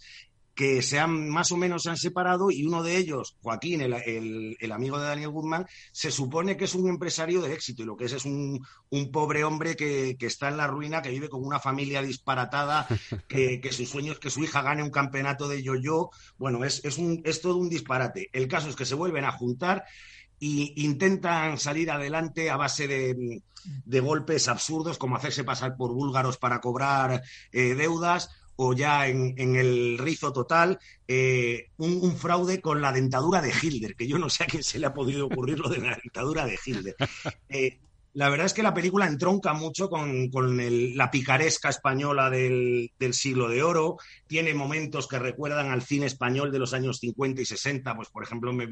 Speaker 8: que se han más o menos se han separado y uno de ellos, Joaquín, el, el- el amigo de Daniel Guzmán, se supone que es un empresario de éxito y lo que es es un, un pobre hombre que, que está en la ruina, que vive con una familia disparatada, que, que su sueño es que su hija gane un campeonato de yo-yo. Bueno, es, es, un, es todo un disparate. El caso es que se vuelven a juntar y intentan salir adelante a base de, de golpes absurdos, como hacerse pasar por búlgaros para cobrar eh, deudas, o ya en, en el rizo total, eh, un, un fraude con la dentadura de Hilder, que yo no sé a quién se le ha podido ocurrir lo de la dentadura de Hilder. Eh, la verdad es que la película entronca mucho con, con el- la picaresca española del, del siglo de oro, tiene momentos que recuerdan al cine español de los años 50 y 60, pues por ejemplo, me-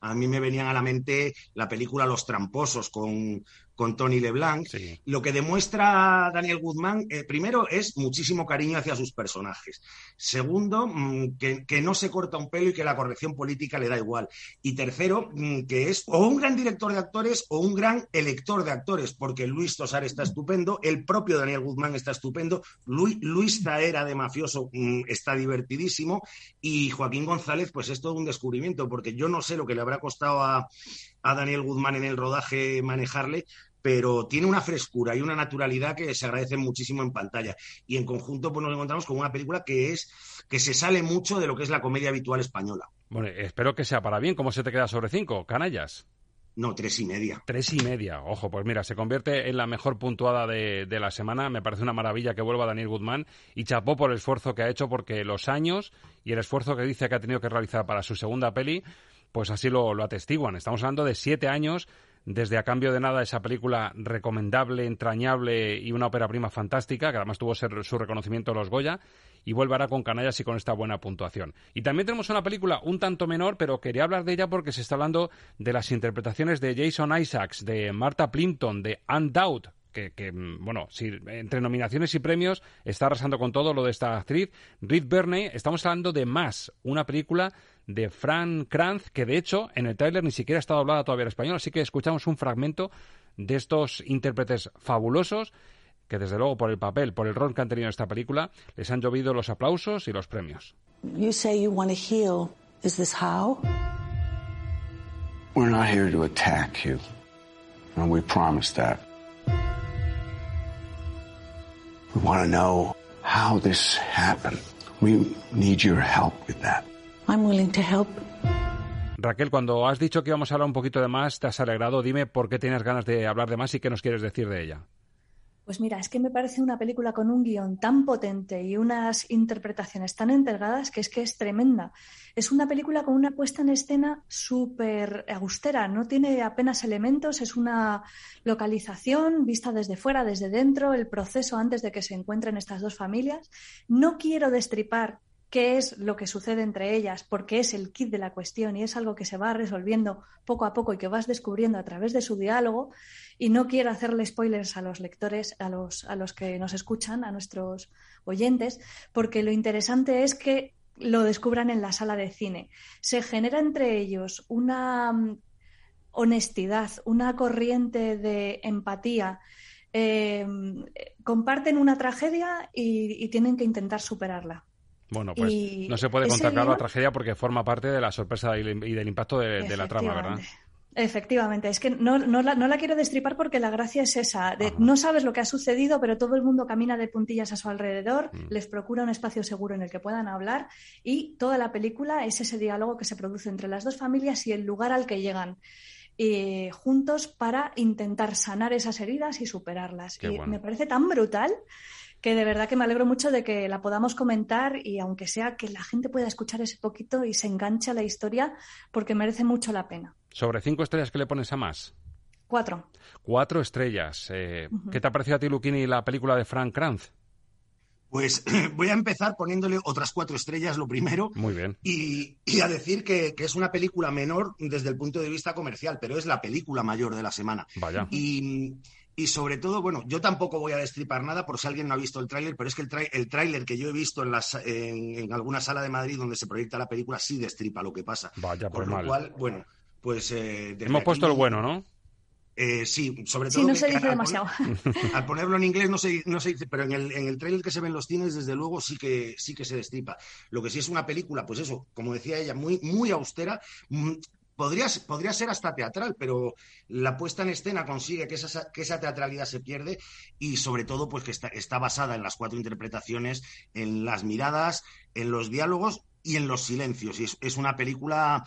Speaker 8: a mí me venían a la mente la película Los Tramposos con, con Tony LeBlanc. Lo que demuestra Daniel Guzmán, eh, primero, es muchísimo cariño hacia sus personajes. Segundo, mm, que, que no se corta un pelo y que la corrección política le da igual. Y tercero, mm, que es o un gran director de actores o un gran elector de actores, porque Luis Tosar está estupendo, el propio Daniel Guzmán está estupendo, Luis, Luis Taera de mafioso mm, está divertidísimo y Joaquín González, pues es todo un descubrimiento, porque yo no sé lo que le habrá costado a, a Daniel Guzmán en el rodaje manejarle, pero tiene una frescura y una naturalidad que se agradecen muchísimo en pantalla. Y en conjunto pues nos encontramos con una película que es que se sale mucho de lo que es la comedia habitual española.
Speaker 1: Bueno, espero que sea para bien. ¿Cómo se te queda sobre cinco, canallas?
Speaker 8: No, tres y media.
Speaker 1: Tres y media. Ojo, pues mira, se convierte en la mejor puntuada de, de la semana. Me parece una maravilla que vuelva Daniel Guzmán y chapó por el esfuerzo que ha hecho porque los años y el esfuerzo que dice que ha tenido que realizar para su segunda peli, pues así lo, lo atestiguan. Estamos hablando de siete años desde A Cambio de Nada, esa película recomendable, entrañable y una ópera prima fantástica, que además tuvo ser- su reconocimiento en los Goya, y vuelve ahora con Canallas y con esta buena puntuación. Y también tenemos una película un tanto menor, pero quería hablar de ella porque se está hablando de las interpretaciones de Jason Isaacs, de Martha Plimpton, de Anne que, mm, bueno, si entre nominaciones y premios está arrasando con todo lo de esta actriz. Reed Bernay, estamos hablando de Más, una película de Fran Kranz, que de hecho en el tráiler ni siquiera ha estado hablada todavía en español, así que escuchamos un fragmento de estos intérpretes fabulosos que desde luego por el papel, por el rol que han tenido en esta película, les han llovido los aplausos y los premios.
Speaker 18: You say you want to heal. Is this how?
Speaker 19: We're not here to attack you. And we promise that. We want to know how this happened. We need your help with that.
Speaker 18: I'm willing to help.
Speaker 1: Raquel, cuando has dicho que íbamos a hablar un poquito de más, te has alegrado. Dime por qué tienes ganas de hablar de más y qué nos quieres decir de ella.
Speaker 9: Pues mira, es que me parece una película con un guion tan potente y unas interpretaciones tan entregadas que es que es tremenda. Es una película con una puesta en escena súper austera, no tiene apenas elementos, es una localización vista desde fuera, desde dentro, el proceso antes de que se encuentren estas dos familias. No quiero destripar qué es lo que sucede entre ellas, porque es el kit de la cuestión y es algo que se va resolviendo poco a poco y que vas descubriendo a través de su diálogo. Y no quiero hacerle spoilers a los lectores, a los, a los que nos escuchan, a nuestros oyentes, porque lo interesante es que lo descubran en la sala de cine. Se genera entre ellos una mm, honestidad, una corriente de empatía. Eh, comparten una tragedia y tienen que intentar superarla.
Speaker 1: Bueno, pues no se puede contar la tragedia porque forma parte de la sorpresa y, del impacto de, la trama, ¿verdad?
Speaker 9: Efectivamente, es que no, no, la, no, la, quiero destripar porque la gracia es esa. De, no sabes lo que ha sucedido, pero todo el mundo camina de puntillas a su alrededor, mm. les procura un espacio seguro en el que puedan hablar y toda la película es ese diálogo que se produce entre las dos familias y el lugar al que llegan. Eh, juntos para intentar sanar esas heridas y superarlas. y me parece tan brutal que de verdad que me alegro mucho de que la podamos comentar y aunque sea que la gente pueda escuchar ese poquito y se enganche a la historia porque merece mucho la pena.
Speaker 1: ¿Sobre cinco estrellas qué le pones a más?
Speaker 9: Cuatro.
Speaker 1: Cuatro estrellas. Eh, ¿Qué te ha parecido a ti, Luquini, la película de Frank Kranz?
Speaker 8: Pues voy a empezar poniéndole otras cuatro estrellas, lo primero.
Speaker 1: Muy bien.
Speaker 8: Y, a decir que, que, es una película menor desde el punto de vista comercial, pero es la película mayor de la semana.
Speaker 1: Vaya.
Speaker 8: Y y sobre todo, bueno, yo tampoco voy a destripar nada por si alguien no ha visto el tráiler, pero es que el, tráiler que yo he visto en, las, en, alguna sala de Madrid donde se proyecta la película sí destripa lo que pasa.
Speaker 1: Vaya,
Speaker 8: por
Speaker 1: lo
Speaker 8: mal. cual, bueno, pues... Eh,
Speaker 1: Hemos puesto el bueno, ¿no?
Speaker 8: Eh, sí, sobre todo.
Speaker 9: Sí, no se dice demasiado.
Speaker 8: al ponerlo en inglés no se, no se dice, pero en el, en el trailer que se ve en los cines, desde luego, sí que, sí que se destripa. Lo que sí es una película, pues eso, como decía ella, muy, muy austera, mm, Podría, podría, ser hasta teatral, pero la puesta en escena consigue que esa, que esa teatralidad se pierde y sobre todo pues que está, está, basada en las cuatro interpretaciones, en las miradas, en los diálogos y en los silencios. Y es, una película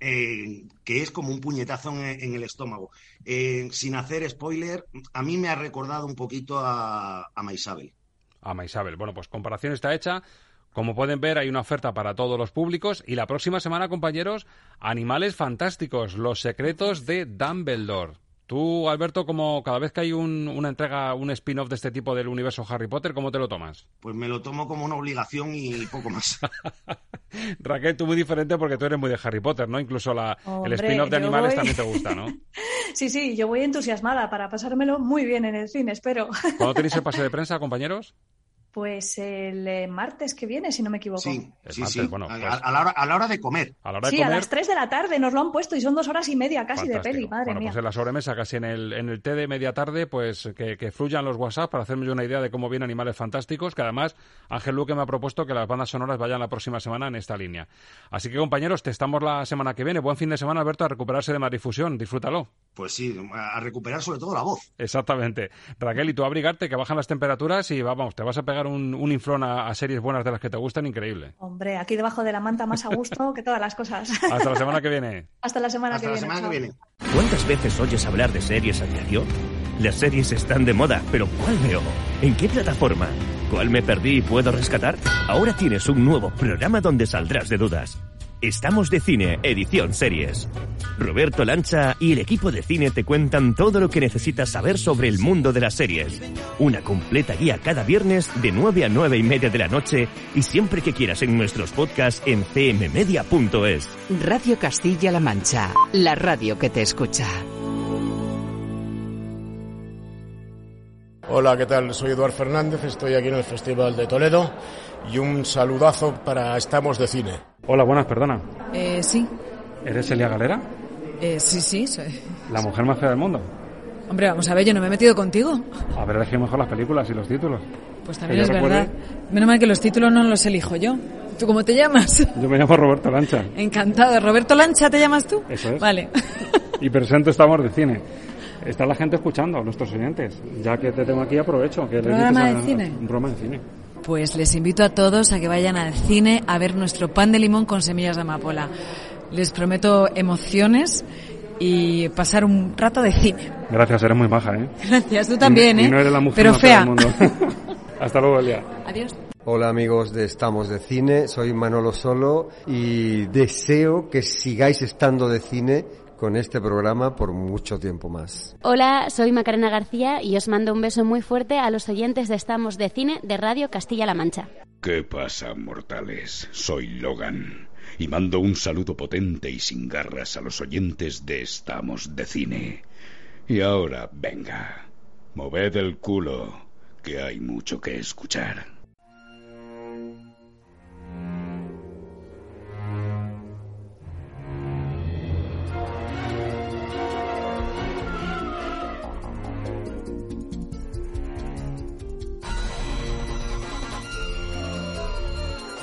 Speaker 8: eh, que es como un puñetazo en, el estómago. Eh, sin hacer spoiler, a mí me ha recordado un poquito a, a Maisabel.
Speaker 1: A Maisabel. Bueno, pues comparación está hecha. Como pueden ver, hay una oferta para todos los públicos y la próxima semana, compañeros, Animales Fantásticos, los secretos de Dumbledore. Tú, Alberto, como cada vez que hay una entrega, un spin-off de este tipo del universo Harry Potter, ¿cómo te lo tomas?
Speaker 8: Pues me lo tomo como una obligación y poco más.
Speaker 1: Raquel, tú muy diferente porque tú eres muy de Harry Potter, ¿no? Incluso la, el spin-off de animales también te gusta, ¿no?
Speaker 9: sí, sí, yo voy entusiasmada para pasármelo muy bien en el cine, espero.
Speaker 1: ¿Cuándo tenéis el pase de prensa, compañeros?
Speaker 9: Pues el eh, martes que viene, si no me equivoco.
Speaker 8: Sí, sí, sí. Bueno, pues a, la hora, a, la hora, de comer.
Speaker 1: A la hora
Speaker 9: de
Speaker 1: sí,
Speaker 9: a las 3 de la tarde nos lo han puesto y son dos horas y media casi de peli, madre
Speaker 1: bueno,
Speaker 9: mía.
Speaker 1: pues en la sobremesa, casi en el, en el té de media tarde, pues que, que, fluyan los WhatsApp para hacerme yo una idea de cómo vienen Animales Fantásticos, que además Ángel Luque me ha propuesto que las bandas sonoras vayan la próxima semana en esta línea. Así que, compañeros, te estamos la semana que viene. Buen fin de semana, Alberto, a recuperarse de más difusión. Disfrútalo.
Speaker 8: Pues sí, a recuperar sobre todo la voz.
Speaker 1: Exactamente. Raquel, y tú abrigarte, que bajan las temperaturas y vamos, te vas a pegar un, un inflón a, series buenas de las que te gustan, increíble.
Speaker 9: Hombre, aquí debajo de la manta más a gusto que todas las cosas.
Speaker 1: Hasta la semana que viene.
Speaker 9: Hasta la semana,
Speaker 8: que,
Speaker 9: la
Speaker 8: viene, semana que viene.
Speaker 20: ¿Cuántas veces oyes hablar de series a diario? Las series están de moda, pero ¿cuál veo? ¿En qué plataforma? ¿Cuál me perdí y puedo rescatar? Ahora tienes un nuevo programa donde saldrás de dudas. Estamos de Cine, edición series. Roberto Lancha y el equipo de cine te cuentan todo lo que necesitas saber sobre el mundo de las series. Una completa guía cada viernes de 9 a 9 y media de la noche y siempre que quieras en nuestros podcasts en cmmedia.es.
Speaker 21: Radio Castilla-La Mancha, la radio que te escucha.
Speaker 22: Hola, ¿qué tal? Soy Eduard Fernández, estoy aquí en el Festival de Toledo y un saludazo para Estamos de Cine.
Speaker 1: Hola, buenas, perdona.
Speaker 23: Eh, sí.
Speaker 1: ¿Eres Elia Galera?
Speaker 23: Eh, sí, sí, soy.
Speaker 1: ¿La mujer más fea del mundo?
Speaker 23: Hombre, vamos a ver, yo no me he metido contigo.
Speaker 1: Haber elegido mejor las películas y los títulos.
Speaker 23: Pues también es verdad. Menos mal que los títulos no los elijo yo. ¿Tú cómo te llamas?
Speaker 1: Yo me llamo Roberto Lancha.
Speaker 23: Encantado. ¿Roberto Lancha te llamas tú?
Speaker 1: Eso es.
Speaker 23: Vale.
Speaker 1: Y presento Estamos de Cine. Está la gente escuchando, nuestros oyentes. Ya que te tengo aquí, aprovecho. Que
Speaker 23: ¿Programa de cine?
Speaker 1: Un programa de cine.
Speaker 23: Pues les invito a todos a que vayan al cine a ver nuestro pan de limón con semillas de amapola. Les prometo emociones y pasar un rato de cine.
Speaker 1: Gracias, eres muy maja, ¿eh?
Speaker 23: Gracias, tú también,
Speaker 1: Y
Speaker 23: ¿eh?
Speaker 1: no eres la mujer
Speaker 23: Pero
Speaker 1: fea
Speaker 23: fea.
Speaker 1: del mundo. Hasta luego, Elia.
Speaker 23: Adiós.
Speaker 24: Hola amigos de Estamos de Cine, soy Manolo Solo y deseo que sigáis estando de cine con este programa por mucho tiempo más.
Speaker 25: Hola, soy Macarena García y os mando un beso muy fuerte a los oyentes de Estamos de Cine de Radio Castilla-La Mancha.
Speaker 26: ¿Qué pasa, mortales? Soy Logan y mando un saludo potente y sin garras a los oyentes de Estamos de Cine. Y ahora, venga, moved el culo, que hay mucho que escuchar.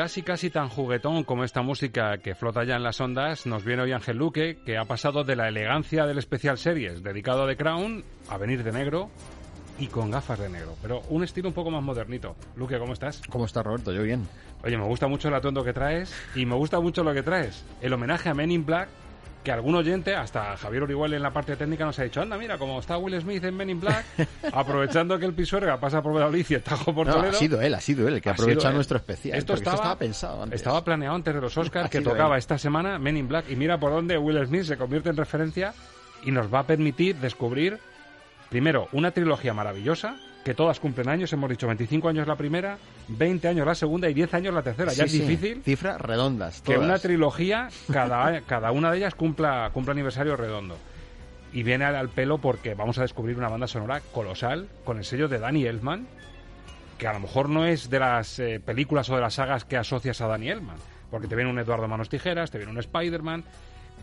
Speaker 1: Casi casi tan juguetón como esta música que flota ya en las ondas, nos viene hoy Ángel Luque, que ha pasado de la elegancia del especial series dedicado a The Crown a venir de negro y con gafas de negro, pero un estilo un poco más modernito. Luque, ¿cómo estás?
Speaker 27: ¿Cómo estás, Roberto? Yo bien.
Speaker 1: Oye, me gusta mucho el atuendo que traes y me gusta mucho lo que traes. El homenaje a Men in Black, que algún oyente, hasta Javier Orihuela en la parte técnica, nos ha dicho, anda, mira, como está Will Smith en Men in Black, aprovechando que el Pisuerga pasa por Valladolid y Tajo por
Speaker 27: No,
Speaker 1: Toledo.
Speaker 27: ha sido él, ha sido él el que
Speaker 1: Ha
Speaker 27: aprovecha
Speaker 1: sido él.
Speaker 27: nuestro especial.
Speaker 1: Esto estaba,
Speaker 27: pensado antes.
Speaker 1: Estaba planeado antes de los Oscars
Speaker 27: Ha
Speaker 1: que tocaba
Speaker 27: él.
Speaker 1: esta semana Men in Black. Y mira por dónde Will Smith se convierte en referencia y nos va a permitir descubrir, primero, una trilogía maravillosa, que todas cumplen años. Hemos dicho 25 años la primera, 20 años la segunda y 10 años la tercera. ya es
Speaker 27: sí,
Speaker 1: difícil
Speaker 27: Cifras redondas.
Speaker 1: que una trilogía, cada, cada una de ellas cumpla, cumpla aniversario redondo. Y viene al, al pelo porque vamos a descubrir una banda sonora colosal con el sello de Danny Elfman, que a lo mejor no es de las eh, películas o de las sagas que asocias a Danny Elfman, porque te viene un Eduardo Manos Tijeras, te viene un Spider-Man,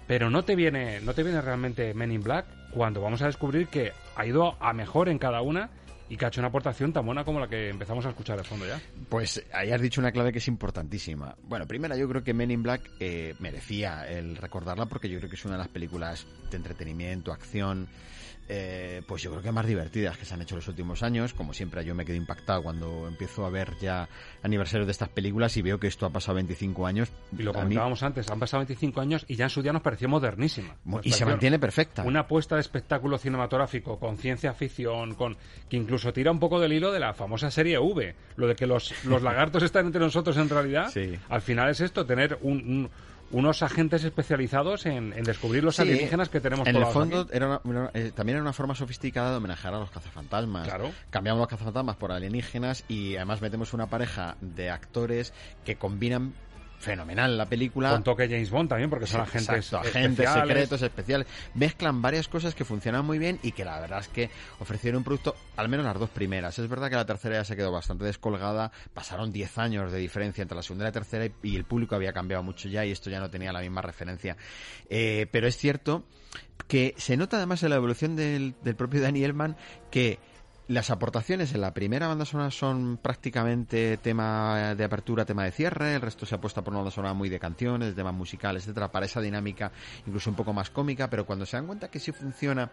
Speaker 1: pero no te viene no te viene realmente Men in Black cuando vamos a descubrir que ha ido a mejor en cada una y que ha hecho una aportación tan buena como la que empezamos a escuchar de fondo ya.
Speaker 27: Pues ahí has dicho una clave que es importantísima. Bueno, primera, yo creo que Men in Black eh, merecía el recordarla porque yo creo que es una de las películas de entretenimiento, acción, eh, pues yo creo que más divertidas que se han hecho los últimos años. Como siempre, yo me quedo impactado cuando empiezo a ver ya aniversarios de estas películas y veo que esto ha pasado 25 años.
Speaker 1: Y lo
Speaker 27: mí-
Speaker 1: comentábamos antes, han pasado 25 años y ya en su día nos pareció modernísima. Nos
Speaker 27: Y se mantiene perfecta.
Speaker 1: Una apuesta de espectáculo cinematográfico con ciencia ficción, con que incluso tira un poco del hilo de la famosa serie V. Lo de que los, los lagartos están entre nosotros en realidad.
Speaker 27: Sí.
Speaker 1: Al final es esto, tener un- un- unos agentes especializados en, en descubrir los
Speaker 27: Sí,
Speaker 1: alienígenas que tenemos
Speaker 27: En el fondo,
Speaker 1: aquí.
Speaker 27: era una- una- eh, también era una forma sofisticada de homenajear a los cazafantasmas.
Speaker 1: Claro.
Speaker 27: Cambiamos los cazafantasmas por alienígenas y además metemos una pareja de actores que combinan fenomenal la película.
Speaker 1: Con toque James Bond también, porque son agentes
Speaker 27: exacto, agentes
Speaker 1: especiales.
Speaker 27: secretos, especiales. Mezclan varias cosas que funcionan muy bien y que la verdad es que ofrecieron un producto, al menos las dos primeras. Es verdad que la tercera ya se quedó bastante descolgada. Pasaron 10 años de diferencia entre la segunda y la tercera y, y el público había cambiado mucho ya y esto ya no tenía la misma referencia. Eh, pero es cierto que se nota además en la evolución del, del propio Danny Elman que las aportaciones en la primera banda sonora son prácticamente tema de apertura, tema de cierre, el resto se apuesta por una banda sonora muy de canciones, de temas musicales, etcétera, para esa dinámica incluso un poco más cómica, pero cuando se dan cuenta que sí funciona,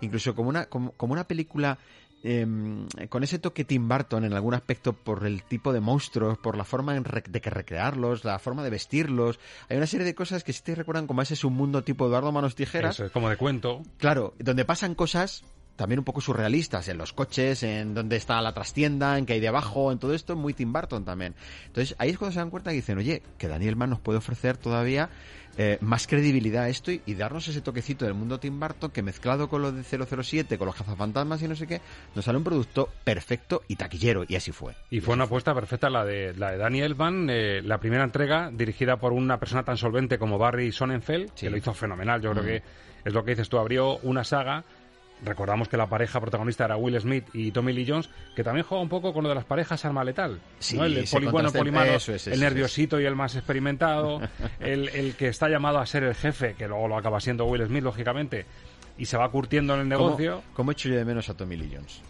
Speaker 27: incluso como una, como, como una película em, con ese toque Tim Burton en algún aspecto por el tipo de monstruos, por la forma en re- de que recrearlos, la forma de vestirlos, hay una serie de cosas que sí te recuerdan como ese es un mundo tipo Eduardo Manos Tijeras,
Speaker 1: Eso es como de cuento.
Speaker 27: Claro, donde pasan cosas también un poco surrealistas, en los coches, en donde está la trastienda, en que hay debajo, en todo esto, muy Tim Burton también. Entonces ahí es cuando se dan cuenta y dicen, oye, que Daniel Mann nos puede ofrecer todavía eh, más credibilidad a esto y, y darnos ese toquecito del mundo Tim Burton que mezclado con lo de 007, con los cazafantasmas y no sé qué, nos sale un producto perfecto y taquillero, y así fue.
Speaker 1: Y fue una apuesta perfecta la de, la de Danny Elfman, eh, la primera entrega dirigida por una persona tan solvente como Barry Sonnenfeld, que lo hizo fenomenal. Yo creo
Speaker 27: Mm.
Speaker 1: que es lo que dices tú, abrió una saga Recordamos que la pareja protagonista era Will Smith y Tommy Lee Jones, que también juega un poco con lo de las parejas arma letal.
Speaker 27: Sí,
Speaker 1: ¿no? El,
Speaker 27: ese
Speaker 1: poli bueno,
Speaker 27: contraste-
Speaker 1: polimano,
Speaker 27: es,
Speaker 1: el
Speaker 27: es.
Speaker 1: nerviosito y el más experimentado, el, el que está llamado a ser el jefe, que luego lo acaba siendo Will Smith, lógicamente, y se va curtiendo en el negocio.
Speaker 27: ¿Cómo, cómo echo yo de menos a Tommy Lee Jones?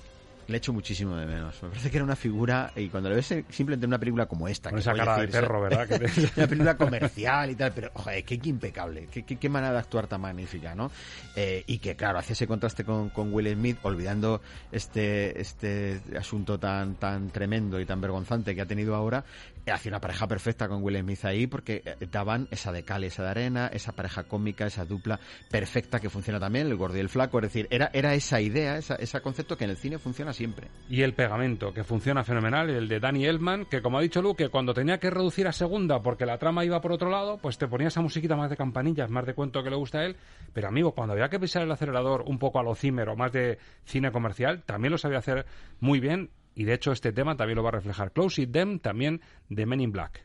Speaker 27: Le echo muchísimo de menos. Me parece que era una figura, y cuando lo ves en- simplemente en una película como esta,
Speaker 1: Con
Speaker 27: que
Speaker 1: esa cara de
Speaker 27: decir,
Speaker 1: perro, ¿verdad?
Speaker 27: Una película comercial y tal, pero joder, qué, qué impecable, qué, qué- qué manera de actuar tan magnífica, ¿no? Eh, y que claro, hace ese contraste con, con Will Smith, olvidando este, este asunto tan, tan tremendo y tan vergonzante que ha tenido ahora, eh, hacía una pareja perfecta con Will Smith ahí porque eh, daban esa de cal y esa de arena, esa pareja cómica, esa dupla perfecta que funciona también, el gordo y el flaco, es decir, era, era esa idea, esa, ese concepto que en el cine funciona siempre.
Speaker 1: Y el pegamento, que funciona fenomenal, el de Danny Elfman, que como ha dicho Luke, cuando tenía que reducir a segunda porque la trama iba por otro lado, pues te ponía esa musiquita más de campanillas, más de cuento que le gusta a él. Pero amigo, cuando había que pisar el acelerador un poco a lo Zimmer o más de cine comercial, también lo sabía hacer muy bien. Y de hecho este tema también lo va a reflejar. Close It Them, también de Men in Black.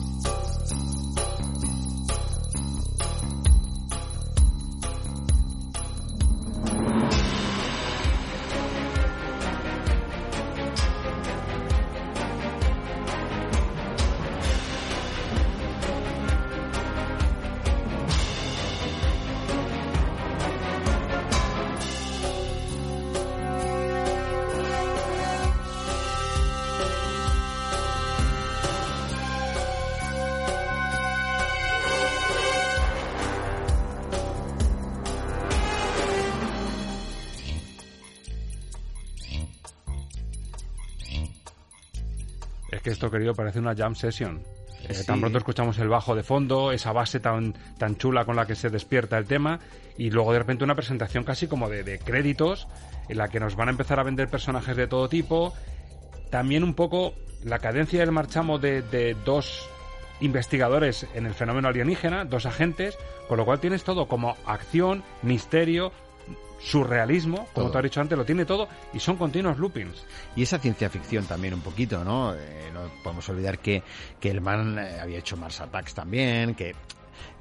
Speaker 1: Querido, parece una jam session. Eh,
Speaker 27: Sí.
Speaker 1: Tan pronto escuchamos el bajo de fondo, esa base tan, tan chula con la que se despierta el tema, y luego de repente una presentación casi como de, de créditos, en la que nos van a empezar a vender personajes de todo tipo. También un poco la cadencia del marchamo de, de dos investigadores en el fenómeno alienígena, dos agentes, con lo cual tienes todo como acción, misterio, surrealismo, como
Speaker 27: Todo.
Speaker 1: te has dicho antes, lo tiene todo, y son continuos loopings.
Speaker 27: Y esa ciencia ficción también un poquito, ¿no? Eh, no podemos olvidar que, que el man eh, había hecho Mars Attacks también, que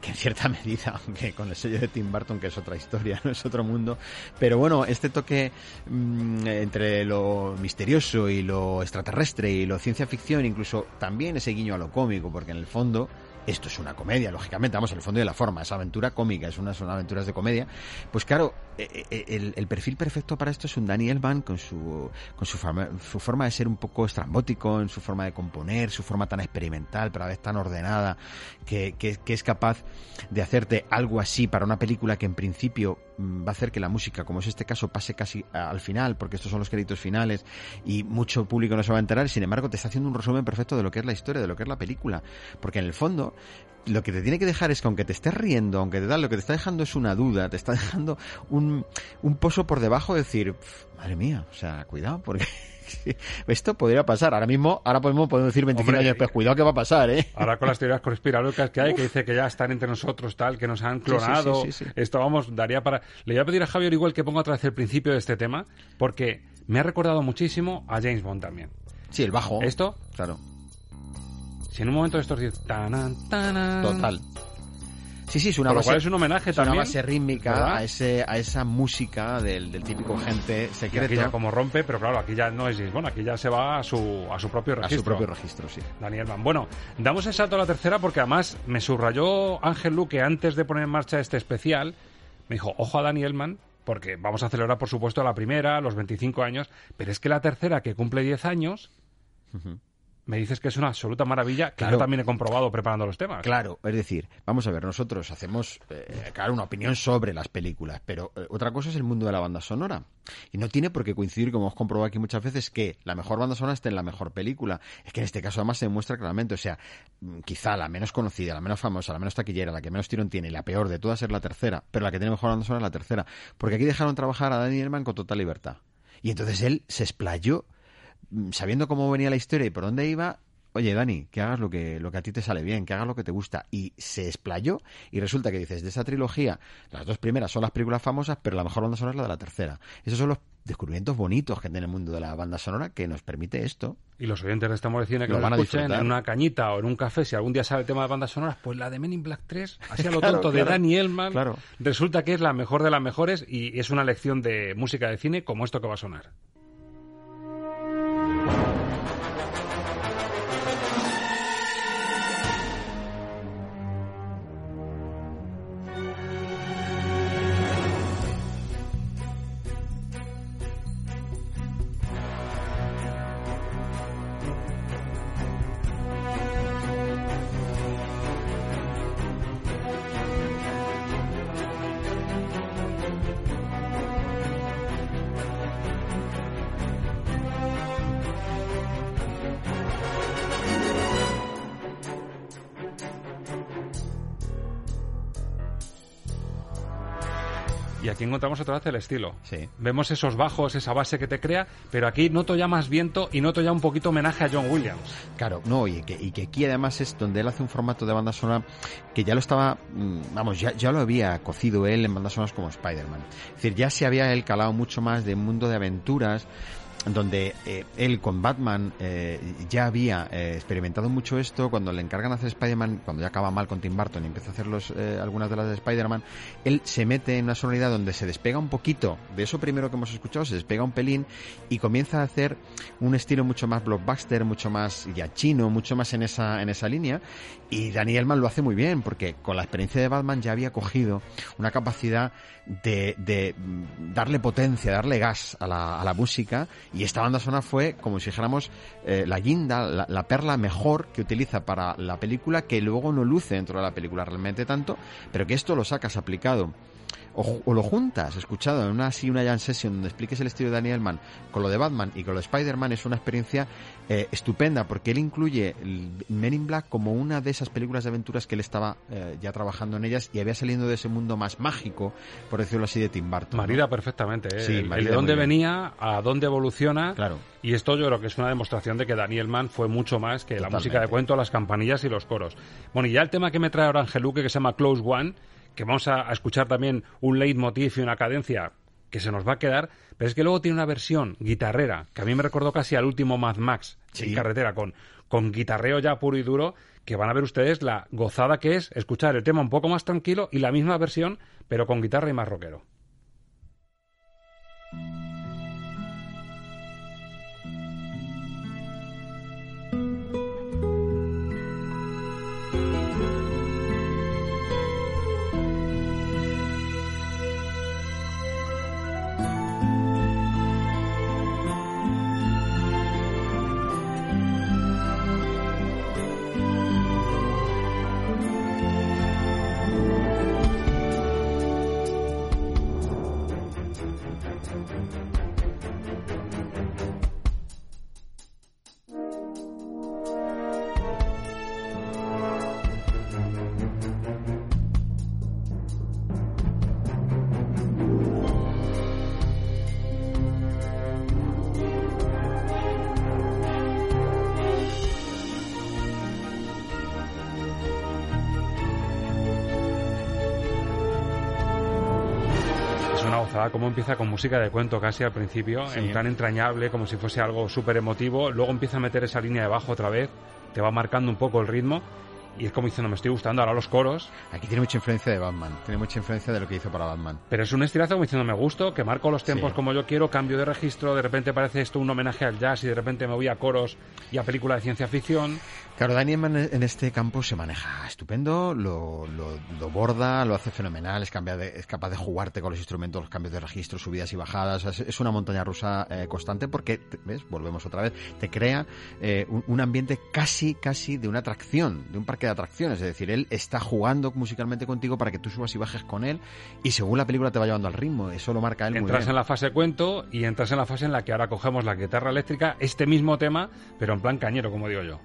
Speaker 27: que en cierta medida, aunque con el sello de Tim Burton, que es otra historia, no es otro mundo, pero bueno, este toque mm, entre lo misterioso y lo extraterrestre y lo ciencia ficción, incluso también ese guiño a lo cómico, porque en el fondo esto es una comedia, lógicamente, vamos, el fondo de la forma, es aventura cómica, es una, son aventuras de comedia. Pues claro, eh, eh, el, el perfil perfecto para esto es un Daniel Van con su con su forma, su forma de ser un poco estrambótico, en su forma de componer, su forma tan experimental, pero a vez tan ordenada, que, que, es capaz de hacerte algo así para una película que en principio va a hacer que la música, como es este caso, pase casi al final, porque estos son los créditos finales y mucho público no se va a enterar, sin embargo te está haciendo un resumen perfecto de lo que es la historia, de lo que es la película, porque en el fondo lo que te tiene que dejar es que aunque te estés riendo, aunque te da, lo que te está dejando es una duda, te está dejando un, un pozo por debajo de decir, "Pf, madre mía, o sea, cuidado, porque esto podría pasar. Ahora mismo, ahora podemos, podemos decir 25
Speaker 1: Hombre,
Speaker 27: años después, cuidado que va a pasar, ¿eh?
Speaker 1: Ahora con las teorías conspiranoicas que hay, que dice que ya están entre nosotros, tal, que nos han clonado.
Speaker 27: sí, sí, sí.
Speaker 1: Esto, vamos, daría para... Le voy a pedir a Javier igual que ponga otra vez el principio de este tema, porque me ha recordado muchísimo a James Bond también.
Speaker 27: Sí, el bajo.
Speaker 1: ¿Esto?
Speaker 27: Claro.
Speaker 1: Si en un momento de estos tanan,
Speaker 27: Total. Sí, sí, es una
Speaker 1: lo
Speaker 27: base,
Speaker 1: cual es un homenaje
Speaker 27: es una
Speaker 1: también,
Speaker 27: base rítmica
Speaker 1: ¿verdad?
Speaker 27: a, ese, a esa música del, del típico gente
Speaker 1: Y
Speaker 27: secreto.
Speaker 1: aquí ya como rompe, pero claro, aquí ya no es Bond, aquí ya se va a su, a su propio
Speaker 27: a
Speaker 1: registro.
Speaker 27: su propio registro, sí.
Speaker 1: Daniel Mann. Bueno, damos el salto a la tercera porque además me subrayó Ángel Luque antes de poner en marcha este especial. Me dijo, ojo a Daniel Mann, porque vamos a celebrar, por supuesto, la primera, los 25 años, pero es que la tercera, que cumple 10 años, me dices que es una absoluta maravilla, que
Speaker 27: Claro.
Speaker 1: yo también he comprobado preparando los temas.
Speaker 27: Claro, es decir, vamos a ver, nosotros hacemos, eh, claro, una opinión sobre las películas, pero eh, otra cosa es el mundo de la banda sonora. Y no tiene por qué coincidir, como hemos comprobado aquí muchas veces, que la mejor banda sonora esté en la mejor película. Es que en este caso además se demuestra claramente, o sea, mm, quizá la menos conocida, la menos famosa, la menos taquillera, la que menos tirón tiene y la peor de todas es la tercera, pero la que tiene mejor banda sonora es la tercera. Porque aquí dejaron trabajar a Daniel Elman con total libertad. Y entonces él se explayó sabiendo cómo venía la historia y por dónde iba, oye Dani, que hagas lo que, lo que a ti te sale bien, que hagas lo que te gusta. Y se explayó y resulta que dices, de esa trilogía, las dos primeras son las películas famosas, pero la mejor banda sonora es la de la tercera. Esos son los descubrimientos bonitos que tiene el mundo de la banda sonora que nos permite esto.
Speaker 1: Y los oyentes de Estamos de Cine que
Speaker 27: Lo
Speaker 1: lo,
Speaker 27: van a
Speaker 1: escuchen
Speaker 27: disfrutar.
Speaker 1: en una cañita o en un café, si algún día sale el tema de bandas sonoras, pues la de Men in Black 3, así a lo
Speaker 27: Claro,
Speaker 1: tonto, de Danny Elman,
Speaker 27: claro.
Speaker 1: resulta que es la mejor de las mejores y es una lección de música de cine como esto que va a sonar. Encontramos otra vez el estilo.
Speaker 27: Sí.
Speaker 1: Vemos esos bajos, esa base que te crea, pero aquí noto ya más viento y noto ya un poquito homenaje a John Williams.
Speaker 27: Claro, no, y que, y que aquí además es donde él hace un formato de banda sonora que ya lo estaba, mm, vamos, ya, ya lo había cocido él en bandas sonoras como Spider-Man. Es decir, ya se había él calado mucho más de mundo de aventuras, donde eh, él con Batman eh, ya había eh, experimentado mucho esto, cuando le encargan hacer Spider-Man, cuando ya acaba mal con Tim Burton y empieza a hacer los, eh, algunas de las de Spider-Man, él se mete en una sonoridad donde se despega un poquito de eso primero que hemos escuchado, se despega un pelín y comienza a hacer un estilo mucho más blockbuster, mucho más ya chino, mucho más en esa, en esa línea. Y Daniel Elman lo hace muy bien, porque con la experiencia de Batman ya había cogido una capacidad de, de mm, darle potencia, darle gas a la, a la música. Y esta banda sonora fue, como si dijéramos, eh, la guinda, la, la perla mejor que utiliza para la película, que luego no luce dentro de la película realmente tanto, pero que esto lo sacas aplicado o, lo juntas, escuchado en una así una jam session donde expliques el estilo de Daniel Mann con lo de Batman y con lo de Spider-Man es una experiencia eh, estupenda porque él incluye el Men in Black como una de esas películas de aventuras que él estaba eh, ya trabajando en ellas y había salido de ese mundo más mágico, por decirlo así, de Tim Burton. ¿no?
Speaker 1: Marida perfectamente, ¿eh?
Speaker 27: Sí,
Speaker 1: El- de dónde venía, a dónde evoluciona.
Speaker 27: Claro.
Speaker 1: Y esto yo creo que es una demostración de que Daniel Mann fue mucho más que la música de cuento, las campanillas y los coros. Bueno, y ya el tema que me trae ahora Angeluque, que se llama Close One, que vamos a, a escuchar también un leitmotiv y una cadencia que se nos va a quedar, pero es que luego tiene una versión guitarrera, que a mí me recordó casi al último Mad Max en carretera, con, con guitarreo ya puro y duro, que van a ver ustedes la gozada que es escuchar el tema un poco más tranquilo y la misma versión, pero con guitarra y más rockero. Gozada cómo empieza con música de cuento casi al principio,
Speaker 27: Sí.
Speaker 1: en plan entrañable, como si fuese algo súper emotivo. Luego empieza a meter esa línea de bajo otra vez, te va marcando un poco el ritmo. Y es como diciendo, me estoy gustando ahora los coros.
Speaker 27: Aquí tiene mucha influencia de Batman, tiene mucha influencia de lo que hizo para Batman.
Speaker 1: Pero es un estirazo como diciendo, me gusto, que marco los tiempos
Speaker 27: Sí.
Speaker 1: como yo quiero, cambio de registro, de repente parece esto un homenaje al jazz y de repente me voy a coros y a película de ciencia ficción.
Speaker 27: Claro, Daniel en este campo se maneja estupendo, lo, lo, lo borda, lo hace fenomenal, es, cambia de- es capaz de jugarte con los instrumentos, los cambios de registro, subidas y bajadas. Es, es una montaña rusa eh, constante porque, ¿ves? Volvemos otra vez, te crea eh, un, un ambiente casi, casi de una atracción, de un parque de atracciones. Es decir, él está jugando musicalmente contigo para que tú subas y bajes con él y según la película te va llevando al ritmo. Eso lo marca él muy
Speaker 1: Entras
Speaker 27: bien.
Speaker 1: en la fase cuento y entras en la fase en la que ahora cogemos la guitarra eléctrica, este mismo tema, pero en plan cañero, como digo yo.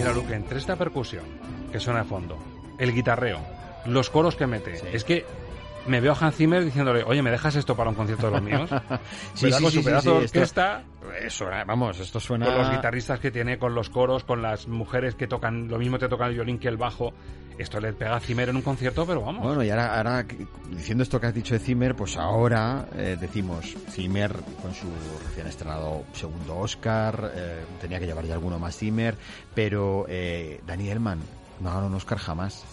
Speaker 1: Mira, Luke, entre esta percusión que suena de fondo, el guitarreo, los coros que mete, es que me veo a Hans Zimmer diciéndole, oye, ¿me dejas esto para un concierto de los míos?
Speaker 27: Sí, sí,
Speaker 1: con
Speaker 27: sí,
Speaker 1: su pedazo de
Speaker 27: esto-
Speaker 1: orquesta,
Speaker 27: Eso, eh, vamos, esto suena...
Speaker 1: con los guitarristas que tiene, con los coros, con las mujeres que tocan, lo mismo te tocan el violín que el bajo. Esto le pega a Zimmer en un concierto, pero vamos.
Speaker 27: Bueno, y ahora, ahora, diciendo esto que has dicho de Zimmer, pues ahora eh, decimos Zimmer con su recién estrenado segundo Oscar, eh, tenía que llevar ya alguno más Zimmer, pero eh, Danny Elman no ganado un Oscar jamás.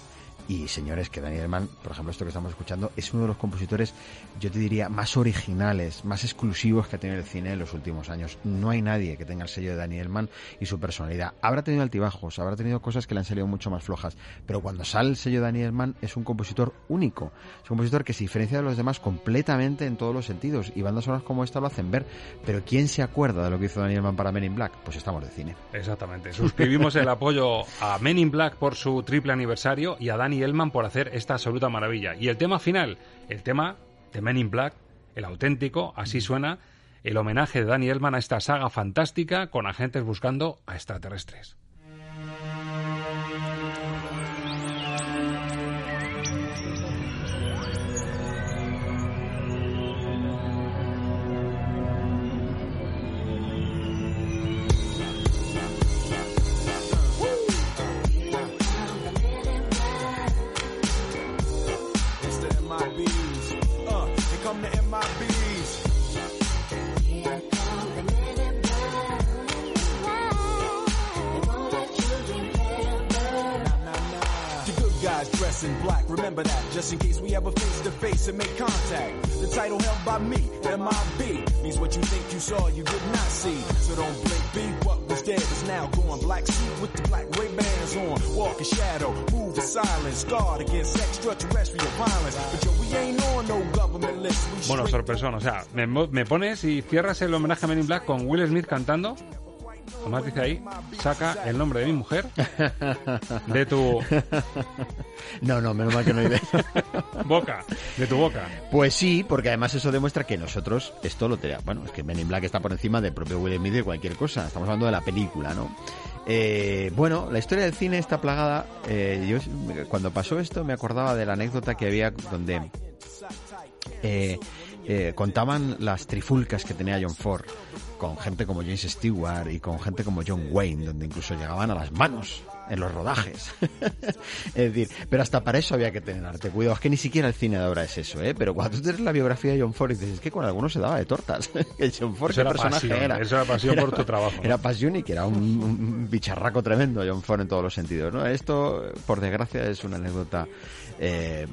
Speaker 27: Y señores, que Daniel Elman, por ejemplo, esto que estamos escuchando, es uno de los compositores, yo te diría, más originales, más exclusivos que ha tenido el cine en los últimos años. No hay nadie que tenga el sello de Daniel Elman y su personalidad. Habrá tenido altibajos, habrá tenido cosas que le han salido mucho más flojas, pero cuando sale el sello de Daniel Elman es un compositor único. Es un compositor que se diferencia de los demás completamente en todos los sentidos. Y bandas sonoras como esta lo hacen ver. Pero ¿quién se acuerda de lo que hizo Daniel Elman para Men in Black? Pues estamos de cine.
Speaker 1: Exactamente. Suscribimos el apoyo a Men in Black por su triple aniversario y a Elman por hacer esta absoluta maravilla. Y el tema final, el tema de Men in Black, el auténtico, así suena, el homenaje de Danny Elman a esta saga fantástica con agentes buscando a extraterrestres.
Speaker 28: Dress in black, remember that, just in case we ever face to face and make contact. The title held by me, MIB, means what you think you saw, you did not see. So don't blink, be what was dead is now gone. Black suit with the black Ray Bans on, walk in shadow, move in silence, guard against extraterrestrial violence. But yo, we ain't on no government list. We
Speaker 1: Bueno, sorpresón, o sea, me pones y cierras el homenaje a Men in Black con Will Smith cantando. Dice ahí, saca el nombre de mi mujer de tu
Speaker 27: No, no, menos mal que no hay de...
Speaker 1: boca, de tu boca.
Speaker 27: Pues sí, porque además eso demuestra que nosotros esto lo tenemos. Bueno, es que Men in Black está por encima del propio Will Smith y de cualquier cosa. Estamos hablando de la película, ¿no? Eh, bueno, la historia del cine está plagada. eh, yo cuando pasó esto me acordaba de la anécdota que había donde eh, eh, contaban las trifulcas que tenía John Ford con gente como James Stewart y con gente como John Wayne, donde incluso llegaban a las manos en los rodajes. es decir, pero hasta para eso había que tener arte. Cuidado, es que ni siquiera el cine de ahora es eso, ¿eh? Pero cuando tú tienes la biografía de John Ford y dices, es que con algunos se daba de tortas. que John Ford,
Speaker 1: Eso
Speaker 27: ¿qué
Speaker 1: era
Speaker 27: personaje
Speaker 1: pasión,
Speaker 27: era?
Speaker 1: eso era pasión por tu trabajo, ¿no?
Speaker 27: Era pasión y que era un, un bicharraco tremendo John Ford en todos los sentidos, ¿no? Esto, por desgracia, es una anécdota eh,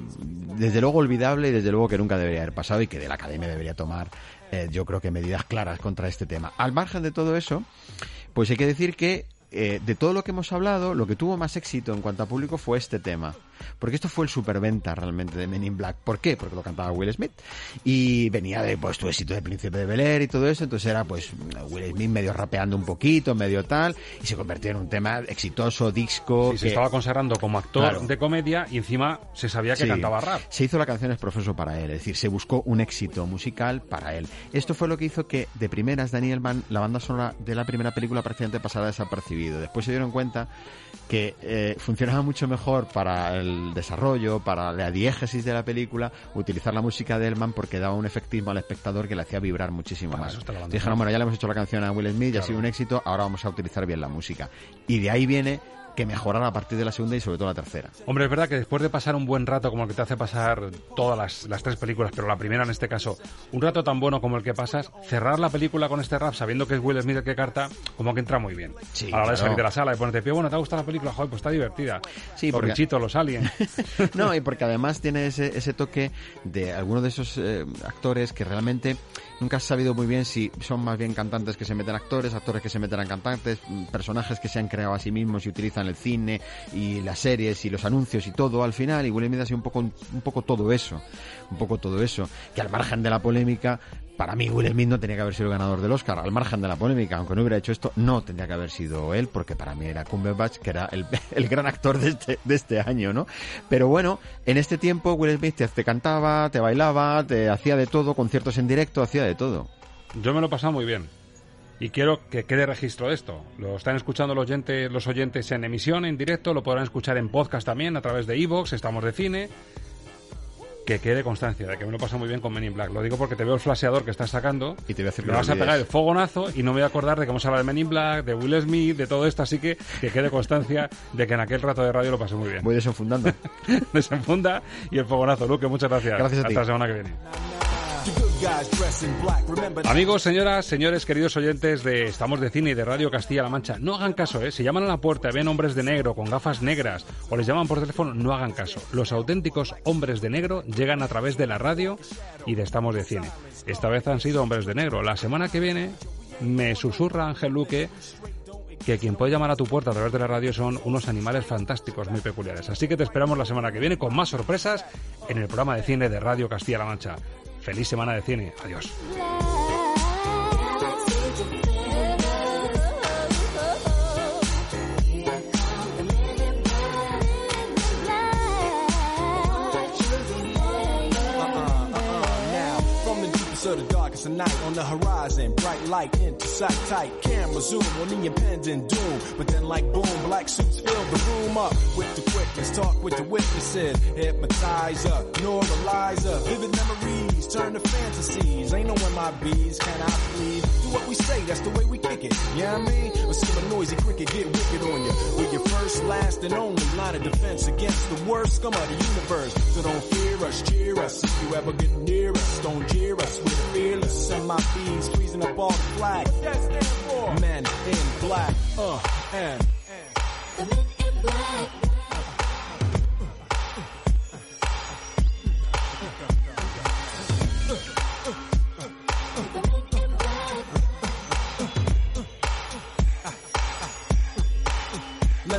Speaker 27: desde luego olvidable y desde luego que nunca debería haber pasado y que de la academia debería tomar eh, yo creo que medidas claras contra este tema. Al margen de todo eso, pues hay que decir que eh, de todo lo que hemos hablado, lo que tuvo más éxito en cuanto a público fue este tema. Porque esto fue el superventa realmente de Men in Black. ¿Por qué? Porque lo cantaba Will Smith. Y venía de pues tu éxito de Príncipe de Bel Air y todo eso. Entonces era pues Will Smith medio rapeando un poquito, medio tal. Y se convirtió en un tema exitoso, disco.
Speaker 1: Y se
Speaker 27: que-
Speaker 1: estaba consagrando como actor
Speaker 27: Claro.
Speaker 1: de comedia y encima se sabía que
Speaker 27: Sí.
Speaker 1: cantaba rap.
Speaker 27: Se hizo la canción es profeso para él, es decir, se buscó un éxito musical para él. Esto fue lo que hizo que de primeras Daniel Mann, la banda sonora de la primera película prácticamente pasara Después se dieron cuenta que eh, funcionaba mucho mejor para el desarrollo, para la diégesis de la película, utilizar la música de Elman porque daba un efectismo al espectador que le hacía vibrar muchísimo más.
Speaker 1: la banda
Speaker 27: Dijeron, bueno, ya le hemos hecho la canción a Will Smith, ya ha sido un éxito, ahora vamos a utilizar bien la música. Y de ahí viene que mejorara a partir de la segunda y sobre todo la tercera.
Speaker 1: Hombre, es verdad que después de pasar un buen rato como el que te hace pasar todas las, las tres películas, pero la primera en este caso, un rato tan bueno como el que pasas, cerrar la película con este rap sabiendo que es Will Smith el que carta, como que entra muy bien.
Speaker 27: Sí,
Speaker 1: a la hora de salir de la sala y ponerte pie, bueno, ¿te ha gustado la película? Joder, pues está divertida.
Speaker 27: Sí, porque-
Speaker 1: los aliens.
Speaker 27: No, y porque además tiene ese, ese toque de algunos de esos eh, actores que realmente nunca has sabido muy bien si son más bien cantantes que se meten actores, actores que se meten a cantantes, mm, personajes que se han creado a sí mismos y utilizan el cine y las series y los anuncios y todo al final. Y Will Smith ha sido un poco, un poco todo eso, un poco todo eso. Que al margen de la polémica, para mí Will Smith no tenía que haber sido el ganador del Oscar. Al margen de la polémica, aunque no hubiera hecho esto, no tendría que haber sido él, porque para mí era Cumberbatch, que era el, el gran actor de este, de este año, ¿no? Pero bueno, en este tiempo Will Smith te, cantaba, te bailaba, te hacía de todo, conciertos en directo, hacía de todo.
Speaker 1: Yo me lo he pasado muy bien. Y quiero que quede registro de esto. Lo están escuchando los oyentes, los oyentes en emisión, en directo, lo podrán escuchar en podcast también, a través de Evox, estamos de cine. Que quede constancia de que me lo pasa muy bien con Men in Black. Lo digo porque te veo el flaseador que estás sacando.
Speaker 27: Y te voy a hacer que
Speaker 1: Me vas a pegar el fogonazo y no me voy a acordar de que hemos hablado de Men in Black, de Will Smith, de todo esto. Así que que quede constancia de que en aquel rato de radio lo pasé muy bien.
Speaker 27: Voy desenfundando.
Speaker 1: Desenfunda y el fogonazo, Luque. Muchas gracias.
Speaker 27: Gracias a ti.
Speaker 1: Hasta la semana que viene. Amigos, señoras, señores, queridos oyentes de Estamos de Cine y de Radio Castilla-La Mancha, no hagan caso, ¿eh? Si llaman a la puerta ven hombres de negro con gafas negras o les llaman por teléfono, no hagan caso. Los auténticos hombres de negro llegan a través de la radio y de Estamos de Cine. Esta vez han sido hombres de negro. La semana que viene me susurra Ángel Luque que quien puede llamar a tu puerta a través de la radio son unos animales fantásticos muy peculiares. Así que te esperamos la semana que viene con más sorpresas en el programa de cine de Radio Castilla-La Mancha. Feliz semana de cine. Adiós.
Speaker 28: Of night on the horizon, bright light into sight tight. Camera zoom on the impending doom. But then like boom, black suits fill the room up with the quickness. Talk with the witnesses, hypnotizer, normalizer. Vivid memories turn to fantasies. Ain't no MIBs, can I please? What we say, that's the way we kick it. You know I mean? See a noisy cricket get wicked on you. With your first, last, and only line of defense against the worst scum of the universe. So don't fear us, cheer us. If you ever get near us, don't jeer us. We're fearless. Send my bees freezing up all the flag. For? Men in black. Uh, and. The men in black.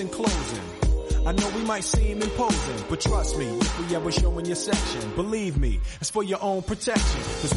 Speaker 28: in closing. I know we might seem imposing, but trust me, if we ever show in your section, believe me, it's for your own protection.